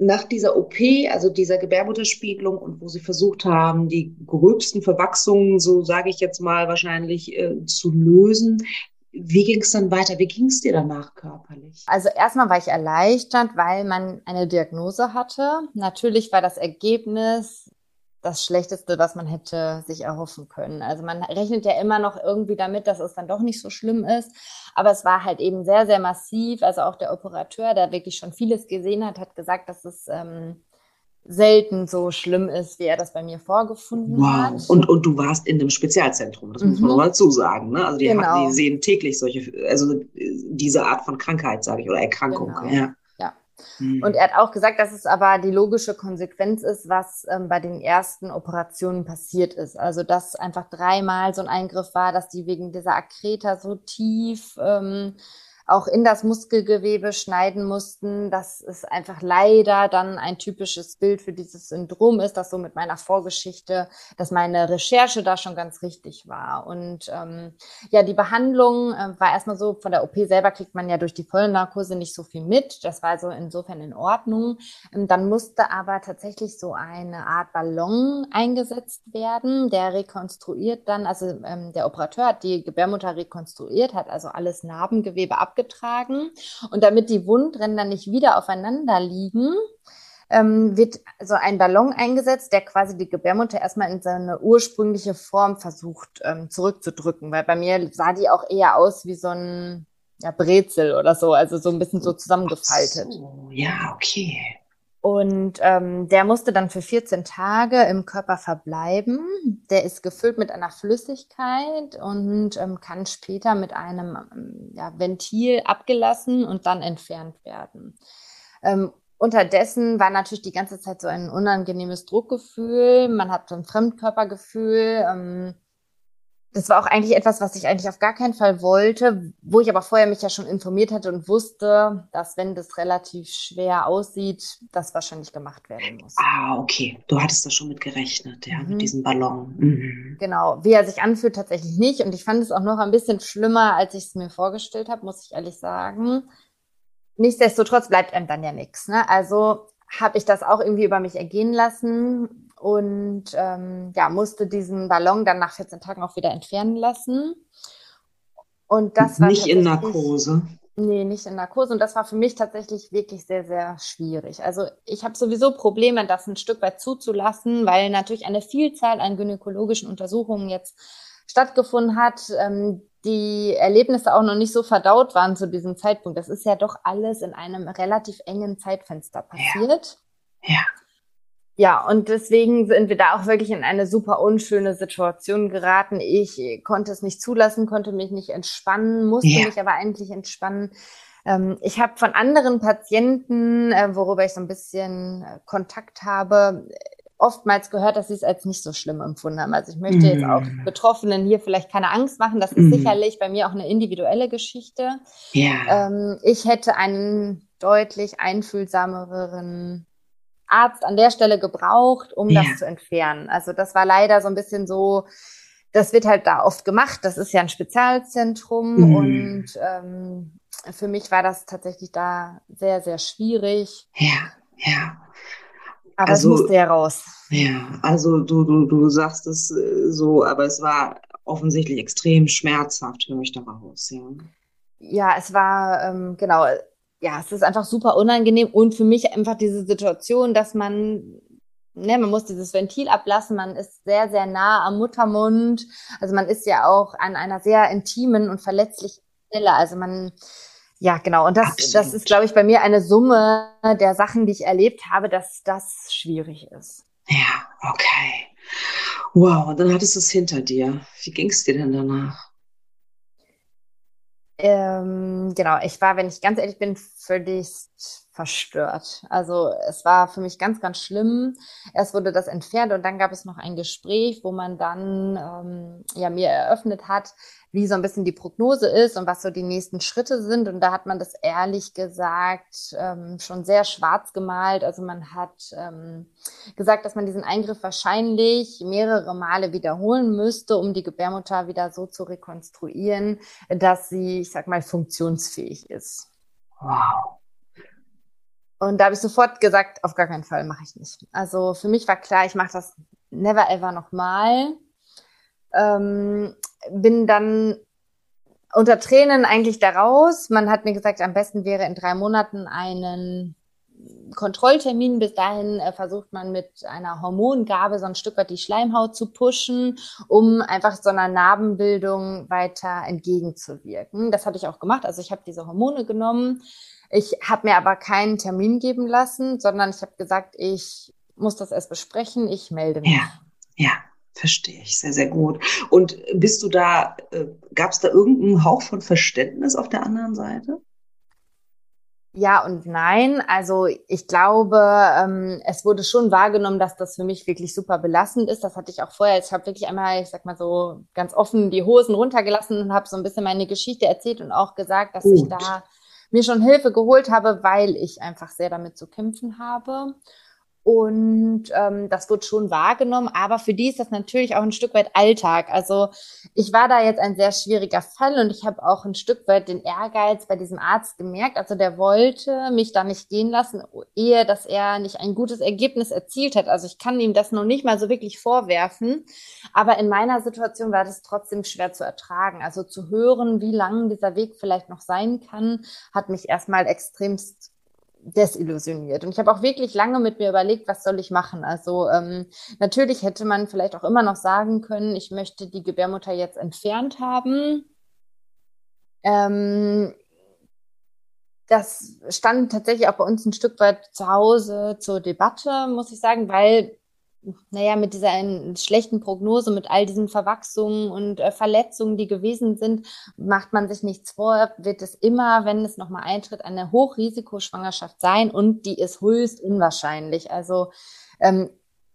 S2: nach dieser OP, also dieser Gebärmutterspiegelung und wo sie versucht haben, die gröbsten Verwachsungen, so sage ich jetzt mal wahrscheinlich, äh, zu lösen. Wie ging es dann weiter? Wie ging es dir danach körperlich?
S3: Also erstmal war ich erleichtert, weil man eine Diagnose hatte. Natürlich war das Ergebnis das Schlechteste, was man hätte sich erhoffen können. Also man rechnet ja immer noch irgendwie damit, dass es dann doch nicht so schlimm ist. Aber es war halt eben sehr, sehr massiv. Also auch der Operateur, der wirklich schon vieles gesehen hat, hat gesagt, dass es ähm, selten so schlimm ist, wie er das bei mir vorgefunden wow. hat.
S2: Und, und du warst in einem Spezialzentrum, das mhm. muss man mhm. nochmal dazu sagen. Ne? Also die, genau. haben, die sehen täglich solche, also diese Art von Krankheit, sage ich, oder Erkrankung.
S3: Genau. Ja. Mhm. Und er hat auch gesagt, dass es aber die logische Konsequenz ist, was ähm, bei den ersten Operationen passiert ist. Also dass einfach dreimal so ein Eingriff war, dass die wegen dieser Akreta so tief ähm, auch in das Muskelgewebe schneiden mussten. Das ist einfach leider dann ein typisches Bild für dieses Syndrom ist, das so mit meiner Vorgeschichte, dass meine Recherche da schon ganz richtig war. Und ähm, ja, die Behandlung äh, war erstmal so, von der OP selber kriegt man ja durch die Vollnarkose nicht so viel mit. Das war also insofern in Ordnung. Ähm, dann musste aber tatsächlich so eine Art Ballon eingesetzt werden, der rekonstruiert dann, also ähm, der Operateur hat die Gebärmutter rekonstruiert, hat also alles Narbengewebe abgeschnitten aufgetragen. Und damit die Wundränder nicht wieder aufeinander liegen, ähm, wird so ein Ballon eingesetzt, der quasi die Gebärmutter erstmal in seine ursprüngliche Form versucht ähm, zurückzudrücken. Weil bei mir sah die auch eher aus wie so ein ja, Brezel oder so, also so ein bisschen so zusammengefaltet.
S2: So, ja, okay.
S3: Und ähm, der musste dann für 14 Tage im Körper verbleiben. Der ist gefüllt mit einer Flüssigkeit und ähm, kann später mit einem ähm, ja, Ventil abgelassen und dann entfernt werden. Ähm, unterdessen war natürlich die ganze Zeit so ein unangenehmes Druckgefühl. Man hat so ein Fremdkörpergefühl. Ähm, das war auch eigentlich etwas, was ich eigentlich auf gar keinen Fall wollte, wo ich aber vorher mich ja schon informiert hatte und wusste, dass wenn das relativ schwer aussieht, das wahrscheinlich gemacht werden muss.
S2: Ah, okay. Du hattest da schon mit gerechnet, ja, mhm. mit diesem Ballon. Mhm.
S3: Genau. Wie er sich anfühlt, tatsächlich nicht. Und ich fand es auch noch ein bisschen schlimmer, als ich es mir vorgestellt habe, muss ich ehrlich sagen. Nichtsdestotrotz bleibt einem dann ja nichts. Ne? Also habe ich das auch irgendwie über mich ergehen lassen und ähm, ja, musste diesen Ballon dann nach 14 Tagen auch wieder entfernen lassen.
S2: Und das war nicht in Narkose.
S3: Nee, nicht in Narkose. Und das war für mich tatsächlich wirklich sehr, sehr schwierig. Also ich habe sowieso Probleme, das ein Stück weit zuzulassen, weil natürlich eine Vielzahl an gynäkologischen Untersuchungen jetzt stattgefunden hat, ähm, die Erlebnisse auch noch nicht so verdaut waren zu diesem Zeitpunkt. Das ist ja doch alles in einem relativ engen Zeitfenster passiert.
S2: Ja. ja.
S3: Ja, und deswegen sind wir da auch wirklich in eine super unschöne Situation geraten. Ich konnte es nicht zulassen, konnte mich nicht entspannen, musste ja. mich aber eigentlich entspannen. Ähm, ich habe von anderen Patienten, äh, worüber ich so ein bisschen äh, Kontakt habe, oftmals gehört, dass sie es als nicht so schlimm empfunden haben. Also ich möchte jetzt auch mm. Betroffenen hier vielleicht keine Angst machen. Das ist mm. sicherlich bei mir auch eine individuelle Geschichte.
S2: Ja.
S3: Ähm, ich hätte einen deutlich einfühlsameren Arzt an der Stelle gebraucht, um ja. das zu entfernen. Also das war leider so ein bisschen so, das wird halt da oft gemacht. Das ist ja ein Spezialzentrum mhm. und ähm, für mich war das tatsächlich da sehr, sehr schwierig.
S2: Ja, ja.
S3: Aber also, es musste ja raus.
S2: Ja, also du, du, du sagst es äh, so, aber es war offensichtlich extrem schmerzhaft, höre ich daraus, ja.
S3: Ja, es war, ähm, genau, ja, es ist einfach super unangenehm und für mich einfach diese Situation, dass man, ne, man muss dieses Ventil ablassen, man ist sehr, sehr nah am Muttermund, also man ist ja auch an einer sehr intimen und verletzlichen Stelle, also man, ja, genau. Und das, das ist, glaube ich, bei mir eine Summe der Sachen, die ich erlebt habe, dass das schwierig ist.
S2: Ja, okay. Wow, und dann hattest du es hinter dir. Wie ging es dir denn danach?
S3: Ähm, genau, ich war, wenn ich ganz ehrlich bin, völlig verstört. Also es war für mich ganz, ganz schlimm. Erst wurde das entfernt und dann gab es noch ein Gespräch, wo man dann ähm, ja mir eröffnet hat, wie so ein bisschen die Prognose ist und was so die nächsten Schritte sind. Und da hat man das ehrlich gesagt ähm, schon sehr schwarz gemalt. Also man hat ähm, gesagt, dass man diesen Eingriff wahrscheinlich mehrere Male wiederholen müsste, um die Gebärmutter wieder so zu rekonstruieren, dass sie, ich sag mal, funktionsfähig ist.
S2: Wow.
S3: Und da habe ich sofort gesagt, auf gar keinen Fall mache ich nicht. Also für mich war klar, ich mache das never ever nochmal. Ähm, bin dann unter Tränen eigentlich daraus. Man hat mir gesagt, am besten wäre in drei Monaten einen Kontrolltermin. Bis dahin äh, versucht man mit einer Hormongabe so ein Stück weit die Schleimhaut zu pushen, um einfach so einer Narbenbildung weiter entgegenzuwirken. Das hatte ich auch gemacht. Also ich habe diese Hormone genommen ich habe mir aber keinen Termin geben lassen, sondern ich habe gesagt, ich muss das erst besprechen, ich melde mich.
S2: Ja, ja, verstehe ich sehr, sehr gut. Und bist du da, äh, gab es da irgendeinen Hauch von Verständnis auf der anderen Seite?
S3: Ja und nein. Also ich glaube, ähm, es wurde schon wahrgenommen, dass das für mich wirklich super belastend ist. Das hatte ich auch vorher. Ich habe wirklich einmal, ich sag mal so, ganz offen die Hosen runtergelassen und habe so ein bisschen meine Geschichte erzählt und auch gesagt, dass Gut. ich da mir schon Hilfe geholt habe, weil ich einfach sehr damit zu kämpfen habe. Und ähm, das wird schon wahrgenommen, aber für die ist das natürlich auch ein Stück weit Alltag. Also ich war da jetzt ein sehr schwieriger Fall und ich habe auch ein Stück weit den Ehrgeiz bei diesem Arzt gemerkt. Also der wollte mich da nicht gehen lassen, ehe dass er nicht ein gutes Ergebnis erzielt hat. Also ich kann ihm das noch nicht mal so wirklich vorwerfen, aber in meiner Situation war das trotzdem schwer zu ertragen. Also zu hören, wie lang dieser Weg vielleicht noch sein kann, hat mich erstmal extremst desillusioniert. Und ich habe auch wirklich lange mit mir überlegt, was soll ich machen. Also ähm, natürlich hätte man vielleicht auch immer noch sagen können, ich möchte die Gebärmutter jetzt entfernt haben. Ähm, das stand tatsächlich auch bei uns ein Stück weit zu Hause zur Debatte, muss ich sagen, weil naja, mit dieser schlechten Prognose, mit all diesen Verwachsungen und äh, Verletzungen, die gewesen sind, macht man sich nichts vor, wird es immer, wenn es nochmal eintritt, eine Hochrisikoschwangerschaft sein und die ist höchst unwahrscheinlich. Also ähm,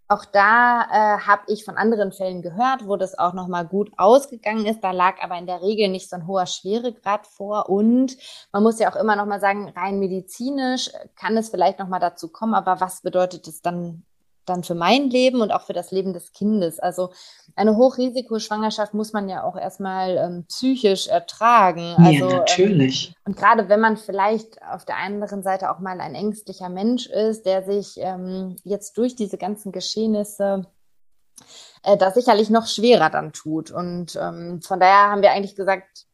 S3: auch da äh, habe ich von anderen Fällen gehört, wo das auch nochmal gut ausgegangen ist. Da lag aber in der Regel nicht so ein hoher Schweregrad vor. Und man muss ja auch immer nochmal sagen, rein medizinisch kann es vielleicht nochmal dazu kommen, aber was bedeutet es dann dann für mein Leben und auch für das Leben des Kindes. Also eine Hochrisikoschwangerschaft muss man ja auch erstmal ähm, psychisch ertragen. Also,
S2: ja, natürlich.
S3: Ähm, und gerade wenn man vielleicht auf der anderen Seite auch mal ein ängstlicher Mensch ist, der sich ähm, jetzt durch diese ganzen Geschehnisse äh, da sicherlich noch schwerer dann tut. Und ähm, von daher haben wir eigentlich gesagt,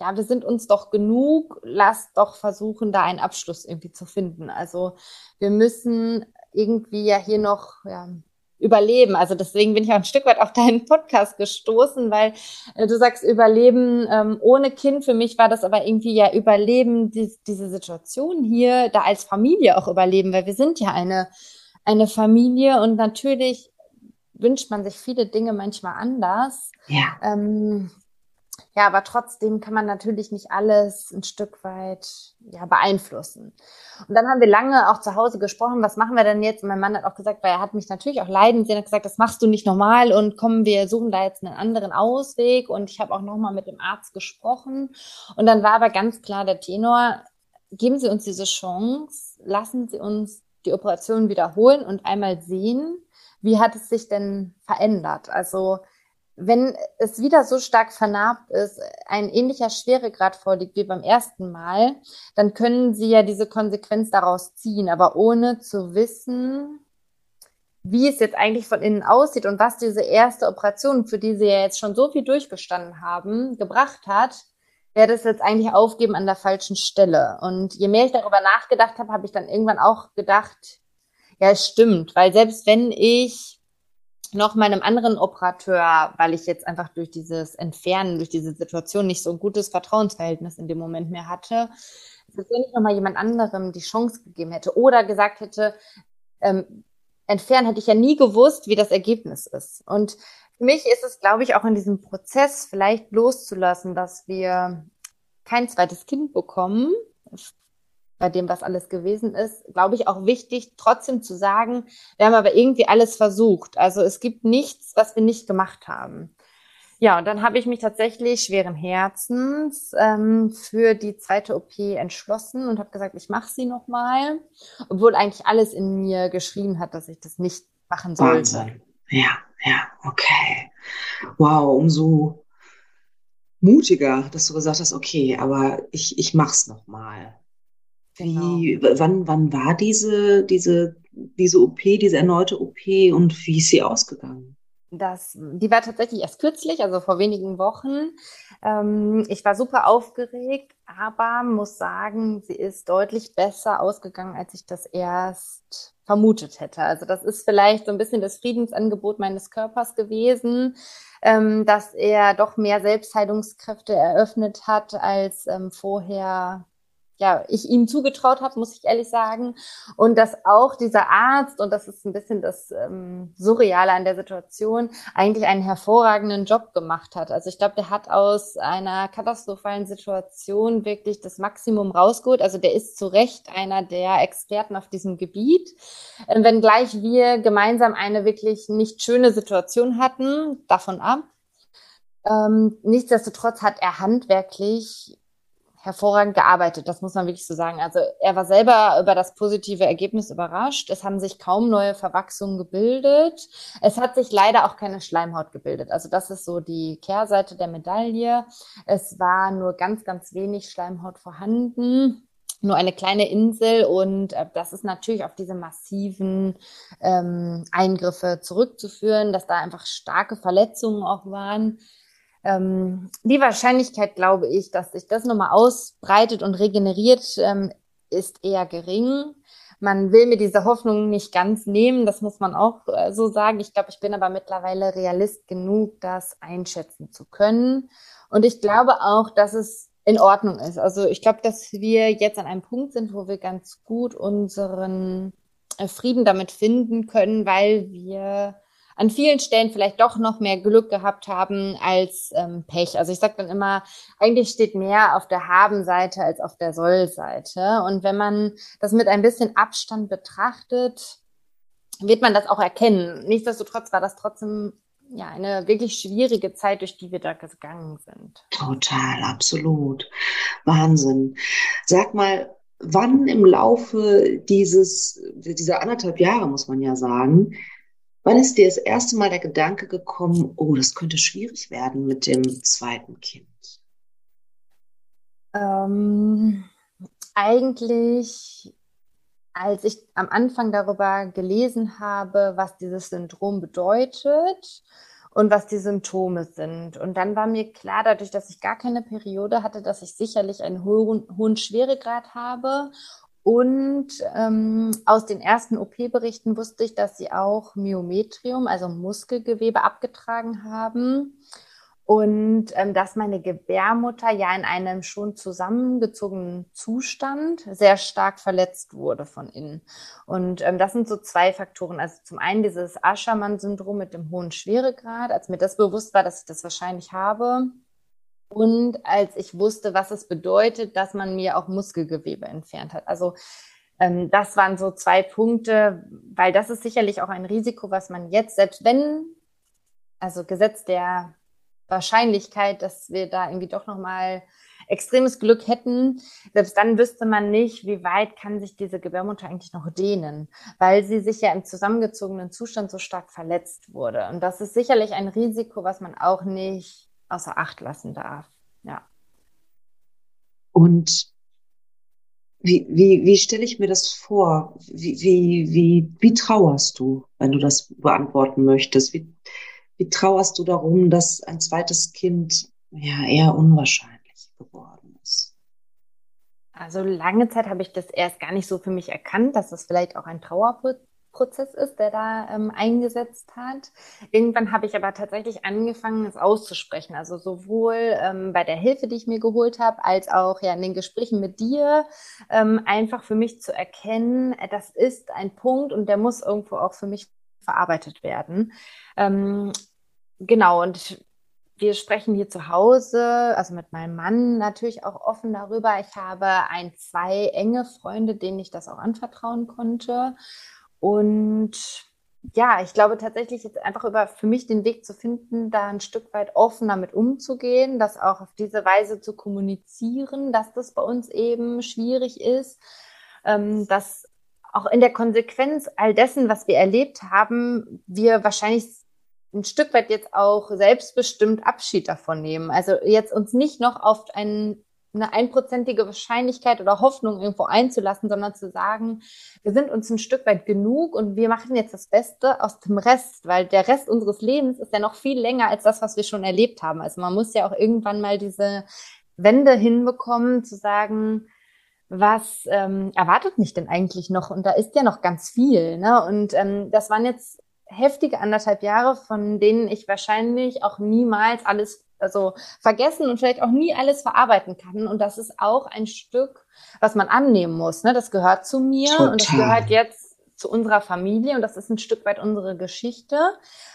S3: ja, wir sind uns doch genug, lasst doch versuchen, da einen Abschluss irgendwie zu finden. Also wir müssen irgendwie ja hier noch ja, überleben. Also deswegen bin ich auch ein Stück weit auf deinen Podcast gestoßen, weil äh, du sagst Überleben ähm, ohne Kind. Für mich war das aber irgendwie ja Überleben, die, diese Situation hier, da als Familie auch überleben, weil wir sind ja eine, eine Familie und natürlich wünscht man sich viele Dinge manchmal anders.
S2: Ja.
S3: Ähm, ja, aber trotzdem kann man natürlich nicht alles ein Stück weit ja, beeinflussen. Und dann haben wir lange auch zu Hause gesprochen, was machen wir denn jetzt? Und mein Mann hat auch gesagt, weil er hat mich natürlich auch leiden sehen, hat gesagt, das machst du nicht normal und kommen, wir suchen da jetzt einen anderen Ausweg. Und ich habe auch nochmal mit dem Arzt gesprochen. Und dann war aber ganz klar der Tenor, geben Sie uns diese Chance, lassen Sie uns die Operation wiederholen und einmal sehen, wie hat es sich denn verändert? Also wenn es wieder so stark vernarbt ist, ein ähnlicher Schweregrad vorliegt wie beim ersten Mal, dann können Sie ja diese Konsequenz daraus ziehen, aber ohne zu wissen, wie es jetzt eigentlich von innen aussieht und was diese erste Operation, für die Sie ja jetzt schon so viel durchgestanden haben, gebracht hat, wäre das jetzt eigentlich aufgeben an der falschen Stelle. Und je mehr ich darüber nachgedacht habe, habe ich dann irgendwann auch gedacht, ja, es stimmt, weil selbst wenn ich noch meinem anderen Operateur, weil ich jetzt einfach durch dieses Entfernen, durch diese Situation nicht so ein gutes Vertrauensverhältnis in dem Moment mehr hatte, dass ich nochmal jemand anderem die Chance gegeben hätte oder gesagt hätte, ähm, entfernen, hätte ich ja nie gewusst, wie das Ergebnis ist. Und für mich ist es, glaube ich, auch in diesem Prozess vielleicht loszulassen, dass wir kein zweites Kind bekommen, bei dem, was alles gewesen ist, glaube ich, auch wichtig, trotzdem zu sagen, wir haben aber irgendwie alles versucht. Also es gibt nichts, was wir nicht gemacht haben. Ja, und dann habe ich mich tatsächlich schweren Herzens ähm, für die zweite OP entschlossen und habe gesagt, ich mache sie nochmal, obwohl eigentlich alles in mir geschrien hat, dass ich das nicht machen sollte.
S2: Wahnsinn. Ja, ja, okay. Wow, umso mutiger, dass du gesagt hast, okay, aber ich, ich mach's nochmal. Wie, genau. wann, wann war diese, diese, diese OP, diese erneute OP und wie ist sie ausgegangen?
S3: Das, die war tatsächlich erst kürzlich, also vor wenigen Wochen. Ähm, ich war super aufgeregt, aber muss sagen, sie ist deutlich besser ausgegangen, als ich das erst vermutet hätte. Also das ist vielleicht so ein bisschen das Friedensangebot meines Körpers gewesen, ähm, dass er doch mehr Selbstheilungskräfte eröffnet hat, als ähm, vorher ja, ich ihm zugetraut habe, muss ich ehrlich sagen. Und dass auch dieser Arzt, und das ist ein bisschen das ähm, Surreale an der Situation, eigentlich einen hervorragenden Job gemacht hat. Also ich glaube, der hat aus einer katastrophalen Situation wirklich das Maximum rausgeholt. Also der ist zu Recht einer der Experten auf diesem Gebiet. Ähm, wenngleich wir gemeinsam eine wirklich nicht schöne Situation hatten, davon ab. Ähm, nichtsdestotrotz hat er handwerklich hervorragend gearbeitet, das muss man wirklich so sagen. Also er war selber über das positive Ergebnis überrascht. Es haben sich kaum neue Verwachsungen gebildet. Es hat sich leider auch keine Schleimhaut gebildet. Also das ist so die Kehrseite der Medaille. Es war nur ganz, ganz wenig Schleimhaut vorhanden nur eine kleine Insel und äh, das ist natürlich auf diese massiven ähm, Eingriffe zurückzuführen, dass da einfach starke Verletzungen auch waren. Ähm, die Wahrscheinlichkeit, glaube ich, dass sich das nochmal ausbreitet und regeneriert, ähm, ist eher gering. Man will mir diese Hoffnung nicht ganz nehmen, das muss man auch äh, so sagen. Ich glaube, ich bin aber mittlerweile realist genug, das einschätzen zu können. Und ich glaube auch, dass es in Ordnung ist. Also ich glaube, dass wir jetzt an einem Punkt sind, wo wir ganz gut unseren äh, Frieden damit finden können, weil wir an vielen Stellen vielleicht doch noch mehr Glück gehabt haben als ähm, Pech. Also ich sage dann immer, eigentlich steht mehr auf der Haben-Seite als auf der Soll-Seite. Und wenn man das mit ein bisschen Abstand betrachtet, wird man das auch erkennen. Nichtsdestotrotz war das trotzdem ja eine wirklich schwierige Zeit, durch die wir da gegangen sind.
S2: Total, absolut. Wahnsinn. Sag mal, wann im Laufe dieses, dieser anderthalb Jahre, muss man ja sagen, Wann ist dir das erste Mal der Gedanke gekommen, oh, das könnte schwierig werden mit dem zweiten Kind?
S3: Ähm, eigentlich, als ich am Anfang darüber gelesen habe, was dieses Syndrom bedeutet und was die Symptome sind. Und dann war mir klar, dadurch, dass ich gar keine Periode hatte, dass ich sicherlich einen hohen, hohen Schweregrad habe und ähm, aus den ersten OP-Berichten wusste ich, dass sie auch Myometrium, also Muskelgewebe, abgetragen haben. Und ähm, dass meine Gebärmutter ja in einem schon zusammengezogenen Zustand sehr stark verletzt wurde von innen. Und ähm, das sind so zwei Faktoren. Also zum einen dieses Aschermann-Syndrom mit dem hohen Schweregrad. Als mir das bewusst war, dass ich das wahrscheinlich habe, und als ich wusste, was es bedeutet, dass man mir auch Muskelgewebe entfernt hat. Also ähm, das waren so zwei Punkte, weil das ist sicherlich auch ein Risiko, was man jetzt, selbst wenn, also Gesetz der Wahrscheinlichkeit, dass wir da irgendwie doch nochmal extremes Glück hätten, selbst dann wüsste man nicht, wie weit kann sich diese Gebärmutter eigentlich noch dehnen, weil sie sich ja im zusammengezogenen Zustand so stark verletzt wurde. Und das ist sicherlich ein Risiko, was man auch nicht außer Acht lassen darf. Ja.
S2: Und wie, wie, wie stelle ich mir das vor? Wie, wie, wie, wie trauerst du, wenn du das beantworten möchtest? Wie, wie trauerst du darum, dass ein zweites Kind ja eher unwahrscheinlich geworden ist?
S3: Also lange Zeit habe ich das erst gar nicht so für mich erkannt, dass das vielleicht auch ein Trauerprozess Prozess ist, der da ähm, eingesetzt hat. Irgendwann habe ich aber tatsächlich angefangen, es auszusprechen. Also sowohl ähm, bei der Hilfe, die ich mir geholt habe, als auch ja in den Gesprächen mit dir, ähm, einfach für mich zu erkennen, äh, das ist ein Punkt und der muss irgendwo auch für mich verarbeitet werden. Ähm, genau, und wir sprechen hier zu Hause, also mit meinem Mann natürlich auch offen darüber. Ich habe ein, zwei enge Freunde, denen ich das auch anvertrauen konnte. Und ja, ich glaube tatsächlich jetzt einfach über für mich den Weg zu finden, da ein Stück weit offener mit umzugehen, das auch auf diese Weise zu kommunizieren, dass das bei uns eben schwierig ist, ähm, dass auch in der Konsequenz all dessen, was wir erlebt haben, wir wahrscheinlich ein Stück weit jetzt auch selbstbestimmt Abschied davon nehmen. Also jetzt uns nicht noch auf einen eine einprozentige Wahrscheinlichkeit oder Hoffnung irgendwo einzulassen, sondern zu sagen, wir sind uns ein Stück weit genug und wir machen jetzt das Beste aus dem Rest, weil der Rest unseres Lebens ist ja noch viel länger als das, was wir schon erlebt haben. Also man muss ja auch irgendwann mal diese Wende hinbekommen, zu sagen, was ähm, erwartet mich denn eigentlich noch? Und da ist ja noch ganz viel. Ne? Und ähm, das waren jetzt heftige anderthalb Jahre, von denen ich wahrscheinlich auch niemals alles also vergessen und vielleicht auch nie alles verarbeiten kann. Und das ist auch ein Stück, was man annehmen muss. Ne? Das gehört zu mir Total. und das gehört jetzt zu unserer Familie und das ist ein Stück weit unsere Geschichte.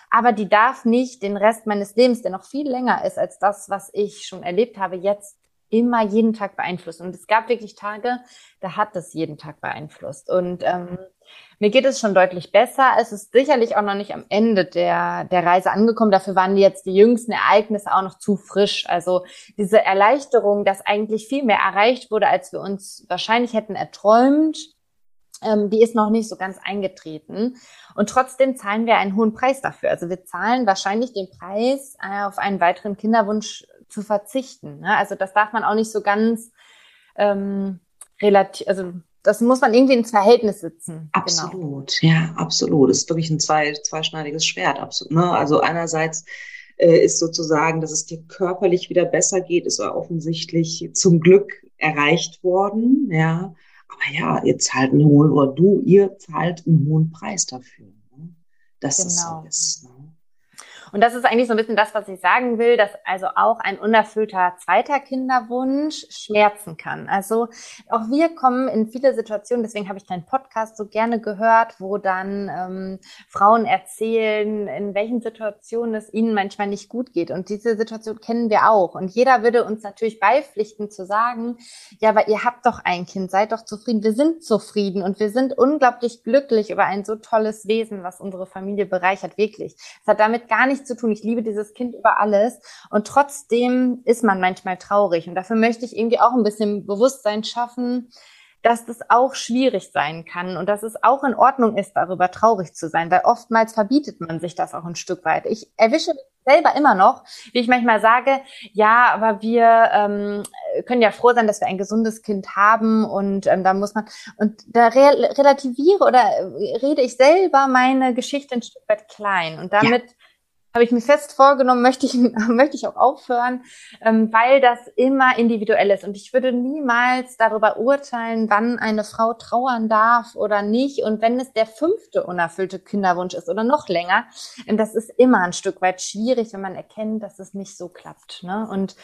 S3: Aber die darf nicht den Rest meines Lebens, der noch viel länger ist als das, was ich schon erlebt habe, jetzt immer jeden Tag beeinflussen. Und es gab wirklich Tage, da hat es jeden Tag beeinflusst. Und ähm, mir geht es schon deutlich besser. Es ist sicherlich auch noch nicht am Ende der, der Reise angekommen. Dafür waren jetzt die jüngsten Ereignisse auch noch zu frisch. Also diese Erleichterung, dass eigentlich viel mehr erreicht wurde, als wir uns wahrscheinlich hätten erträumt, ähm, die ist noch nicht so ganz eingetreten. Und trotzdem zahlen wir einen hohen Preis dafür. Also wir zahlen wahrscheinlich den Preis, äh, auf einen weiteren Kinderwunsch zu verzichten. Ne? Also das darf man auch nicht so ganz ähm, relativ, also das muss man irgendwie ins Verhältnis setzen.
S2: Genau. Absolut, genau. ja, absolut. Das ist wirklich ein zwei, zweischneidiges Schwert. Absolut, ne? Also einerseits äh, ist sozusagen, dass es dir körperlich wieder besser geht, ist offensichtlich zum Glück erreicht worden, ja. Aber ja, ihr zahlt einen hohen, oder du, ihr zahlt einen hohen Preis dafür. Ne? Dass genau. es so ist. Ne?
S3: Und das ist eigentlich so ein bisschen das, was ich sagen will, dass also auch ein unerfüllter zweiter Kinderwunsch schmerzen kann. Also auch wir kommen in viele Situationen, deswegen habe ich deinen Podcast so gerne gehört, wo dann ähm, Frauen erzählen, in welchen Situationen es ihnen manchmal nicht gut geht. Und diese Situation kennen wir auch. Und jeder würde uns natürlich beipflichten zu sagen, ja, aber ihr habt doch ein Kind, seid doch zufrieden. Wir sind zufrieden und wir sind unglaublich glücklich über ein so tolles Wesen, was unsere Familie bereichert, wirklich. Es hat damit gar nichts zu tun. Ich liebe dieses Kind über alles. Und trotzdem ist man manchmal traurig. Und dafür möchte ich irgendwie auch ein bisschen Bewusstsein schaffen, dass das auch schwierig sein kann und dass es auch in Ordnung ist, darüber traurig zu sein, weil oftmals verbietet man sich das auch ein Stück weit. Ich erwische mich selber immer noch, wie ich manchmal sage, ja, aber wir ähm, können ja froh sein, dass wir ein gesundes Kind haben und ähm, da muss man und da re relativiere oder rede ich selber meine Geschichte ein Stück weit klein und damit ja habe ich mir fest vorgenommen, möchte ich, möchte ich auch aufhören, ähm, weil das immer individuell ist. Und ich würde niemals darüber urteilen, wann eine Frau trauern darf oder nicht. Und wenn es der fünfte unerfüllte Kinderwunsch ist oder noch länger, das ist immer ein Stück weit schwierig, wenn man erkennt, dass es nicht so klappt. Ne? Und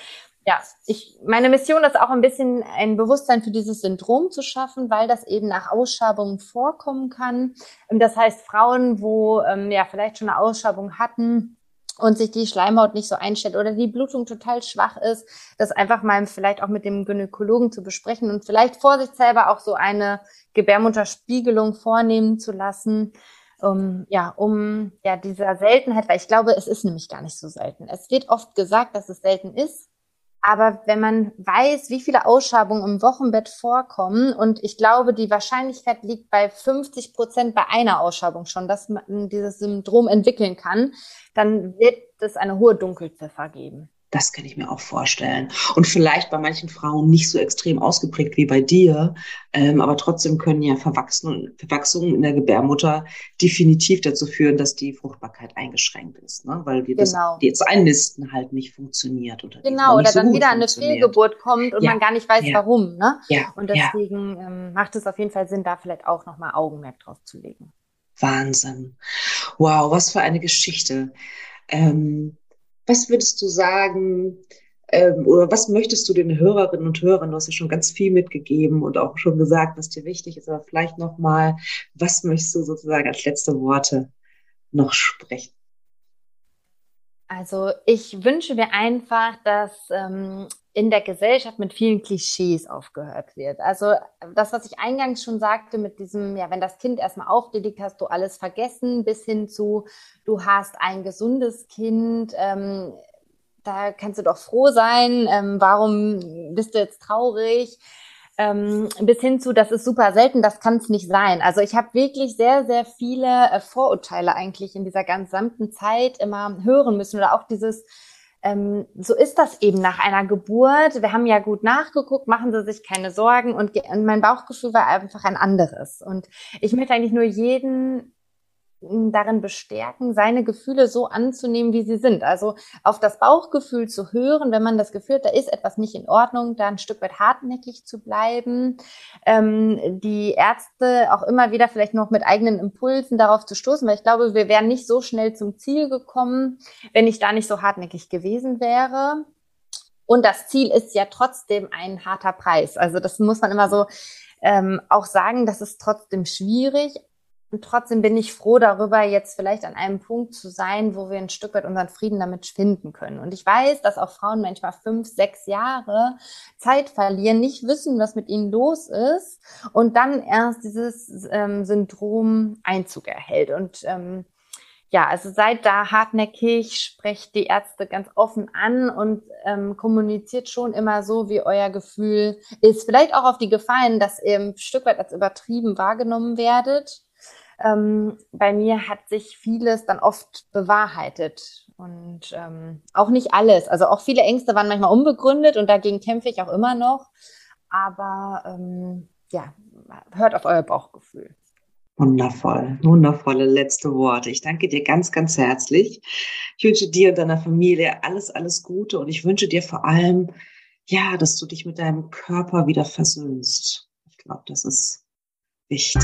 S3: ja, ich, meine Mission ist auch ein bisschen ein Bewusstsein für dieses Syndrom zu schaffen, weil das eben nach Ausschabungen vorkommen kann. Das heißt, Frauen, wo ähm, ja vielleicht schon eine Ausschabung hatten, und sich die Schleimhaut nicht so einstellt oder die Blutung total schwach ist, das einfach mal vielleicht auch mit dem Gynäkologen zu besprechen und vielleicht vorsichtshalber auch so eine Gebärmutterspiegelung vornehmen zu lassen, um, ja, um ja dieser Seltenheit, weil ich glaube, es ist nämlich gar nicht so selten. Es wird oft gesagt, dass es selten ist, aber wenn man weiß, wie viele Ausschabungen im Wochenbett vorkommen, und ich glaube, die Wahrscheinlichkeit liegt bei 50 Prozent bei einer Ausschabung schon, dass man dieses Syndrom entwickeln kann, dann wird es eine hohe Dunkelziffer geben.
S2: Das kann ich mir auch vorstellen. Und vielleicht bei manchen Frauen nicht so extrem ausgeprägt wie bei dir, ähm, aber trotzdem können ja Verwachsungen, Verwachsungen in der Gebärmutter definitiv dazu führen, dass die Fruchtbarkeit eingeschränkt ist, ne? weil wir genau. das, jetzt Einnisten halt nicht funktioniert.
S3: Oder genau, oder so dann wieder eine Fehlgeburt kommt und ja. man gar nicht weiß, ja. warum. Ne? Ja. Und deswegen ähm, macht es auf jeden Fall Sinn, da vielleicht auch nochmal Augenmerk drauf zu legen.
S2: Wahnsinn. Wow, was für eine Geschichte. Ähm, was würdest du sagen, ähm, oder was möchtest du den Hörerinnen und Hörern, du hast ja schon ganz viel mitgegeben und auch schon gesagt, was dir wichtig ist, aber vielleicht nochmal, was möchtest du sozusagen als letzte Worte noch sprechen?
S3: Also ich wünsche mir einfach, dass ähm, in der Gesellschaft mit vielen Klischees aufgehört wird. Also das, was ich eingangs schon sagte, mit diesem, ja, wenn das Kind erstmal auf dir liegt, hast du alles vergessen, bis hin zu, du hast ein gesundes Kind, ähm, da kannst du doch froh sein, ähm, warum bist du jetzt traurig? Ähm, bis hin zu, das ist super selten, das kann es nicht sein. Also ich habe wirklich sehr, sehr viele äh, Vorurteile eigentlich in dieser gesamten Zeit immer hören müssen oder auch dieses, ähm, so ist das eben nach einer Geburt. Wir haben ja gut nachgeguckt, machen Sie sich keine Sorgen und, und mein Bauchgefühl war einfach ein anderes. Und ich möchte eigentlich nur jeden darin bestärken, seine Gefühle so anzunehmen, wie sie sind. Also auf das Bauchgefühl zu hören, wenn man das Gefühl hat, da ist etwas nicht in Ordnung, da ein Stück weit hartnäckig zu bleiben. Ähm, die Ärzte auch immer wieder vielleicht noch mit eigenen Impulsen darauf zu stoßen, weil ich glaube, wir wären nicht so schnell zum Ziel gekommen, wenn ich da nicht so hartnäckig gewesen wäre. Und das Ziel ist ja trotzdem ein harter Preis. Also das muss man immer so ähm, auch sagen, das ist trotzdem schwierig, und trotzdem bin ich froh darüber, jetzt vielleicht an einem Punkt zu sein, wo wir ein Stück weit unseren Frieden damit finden können. Und ich weiß, dass auch Frauen manchmal fünf, sechs Jahre Zeit verlieren, nicht wissen, was mit ihnen los ist und dann erst dieses ähm, Syndrom Einzug erhält. Und ähm, ja, also seid da hartnäckig, sprecht die Ärzte ganz offen an und ähm, kommuniziert schon immer so, wie euer Gefühl ist. Vielleicht auch auf die Gefallen, dass ihr ein Stück weit als übertrieben wahrgenommen werdet ähm, bei mir hat sich vieles dann oft bewahrheitet und ähm, auch nicht alles. Also auch viele Ängste waren manchmal unbegründet und dagegen kämpfe ich auch immer noch. Aber ähm, ja, hört auf euer Bauchgefühl.
S2: Wundervoll, wundervolle letzte Worte. Ich danke dir ganz, ganz herzlich. Ich wünsche dir und deiner Familie alles, alles Gute und ich wünsche dir vor allem, ja, dass du dich mit deinem Körper wieder versöhnst. Ich glaube, das ist wichtig.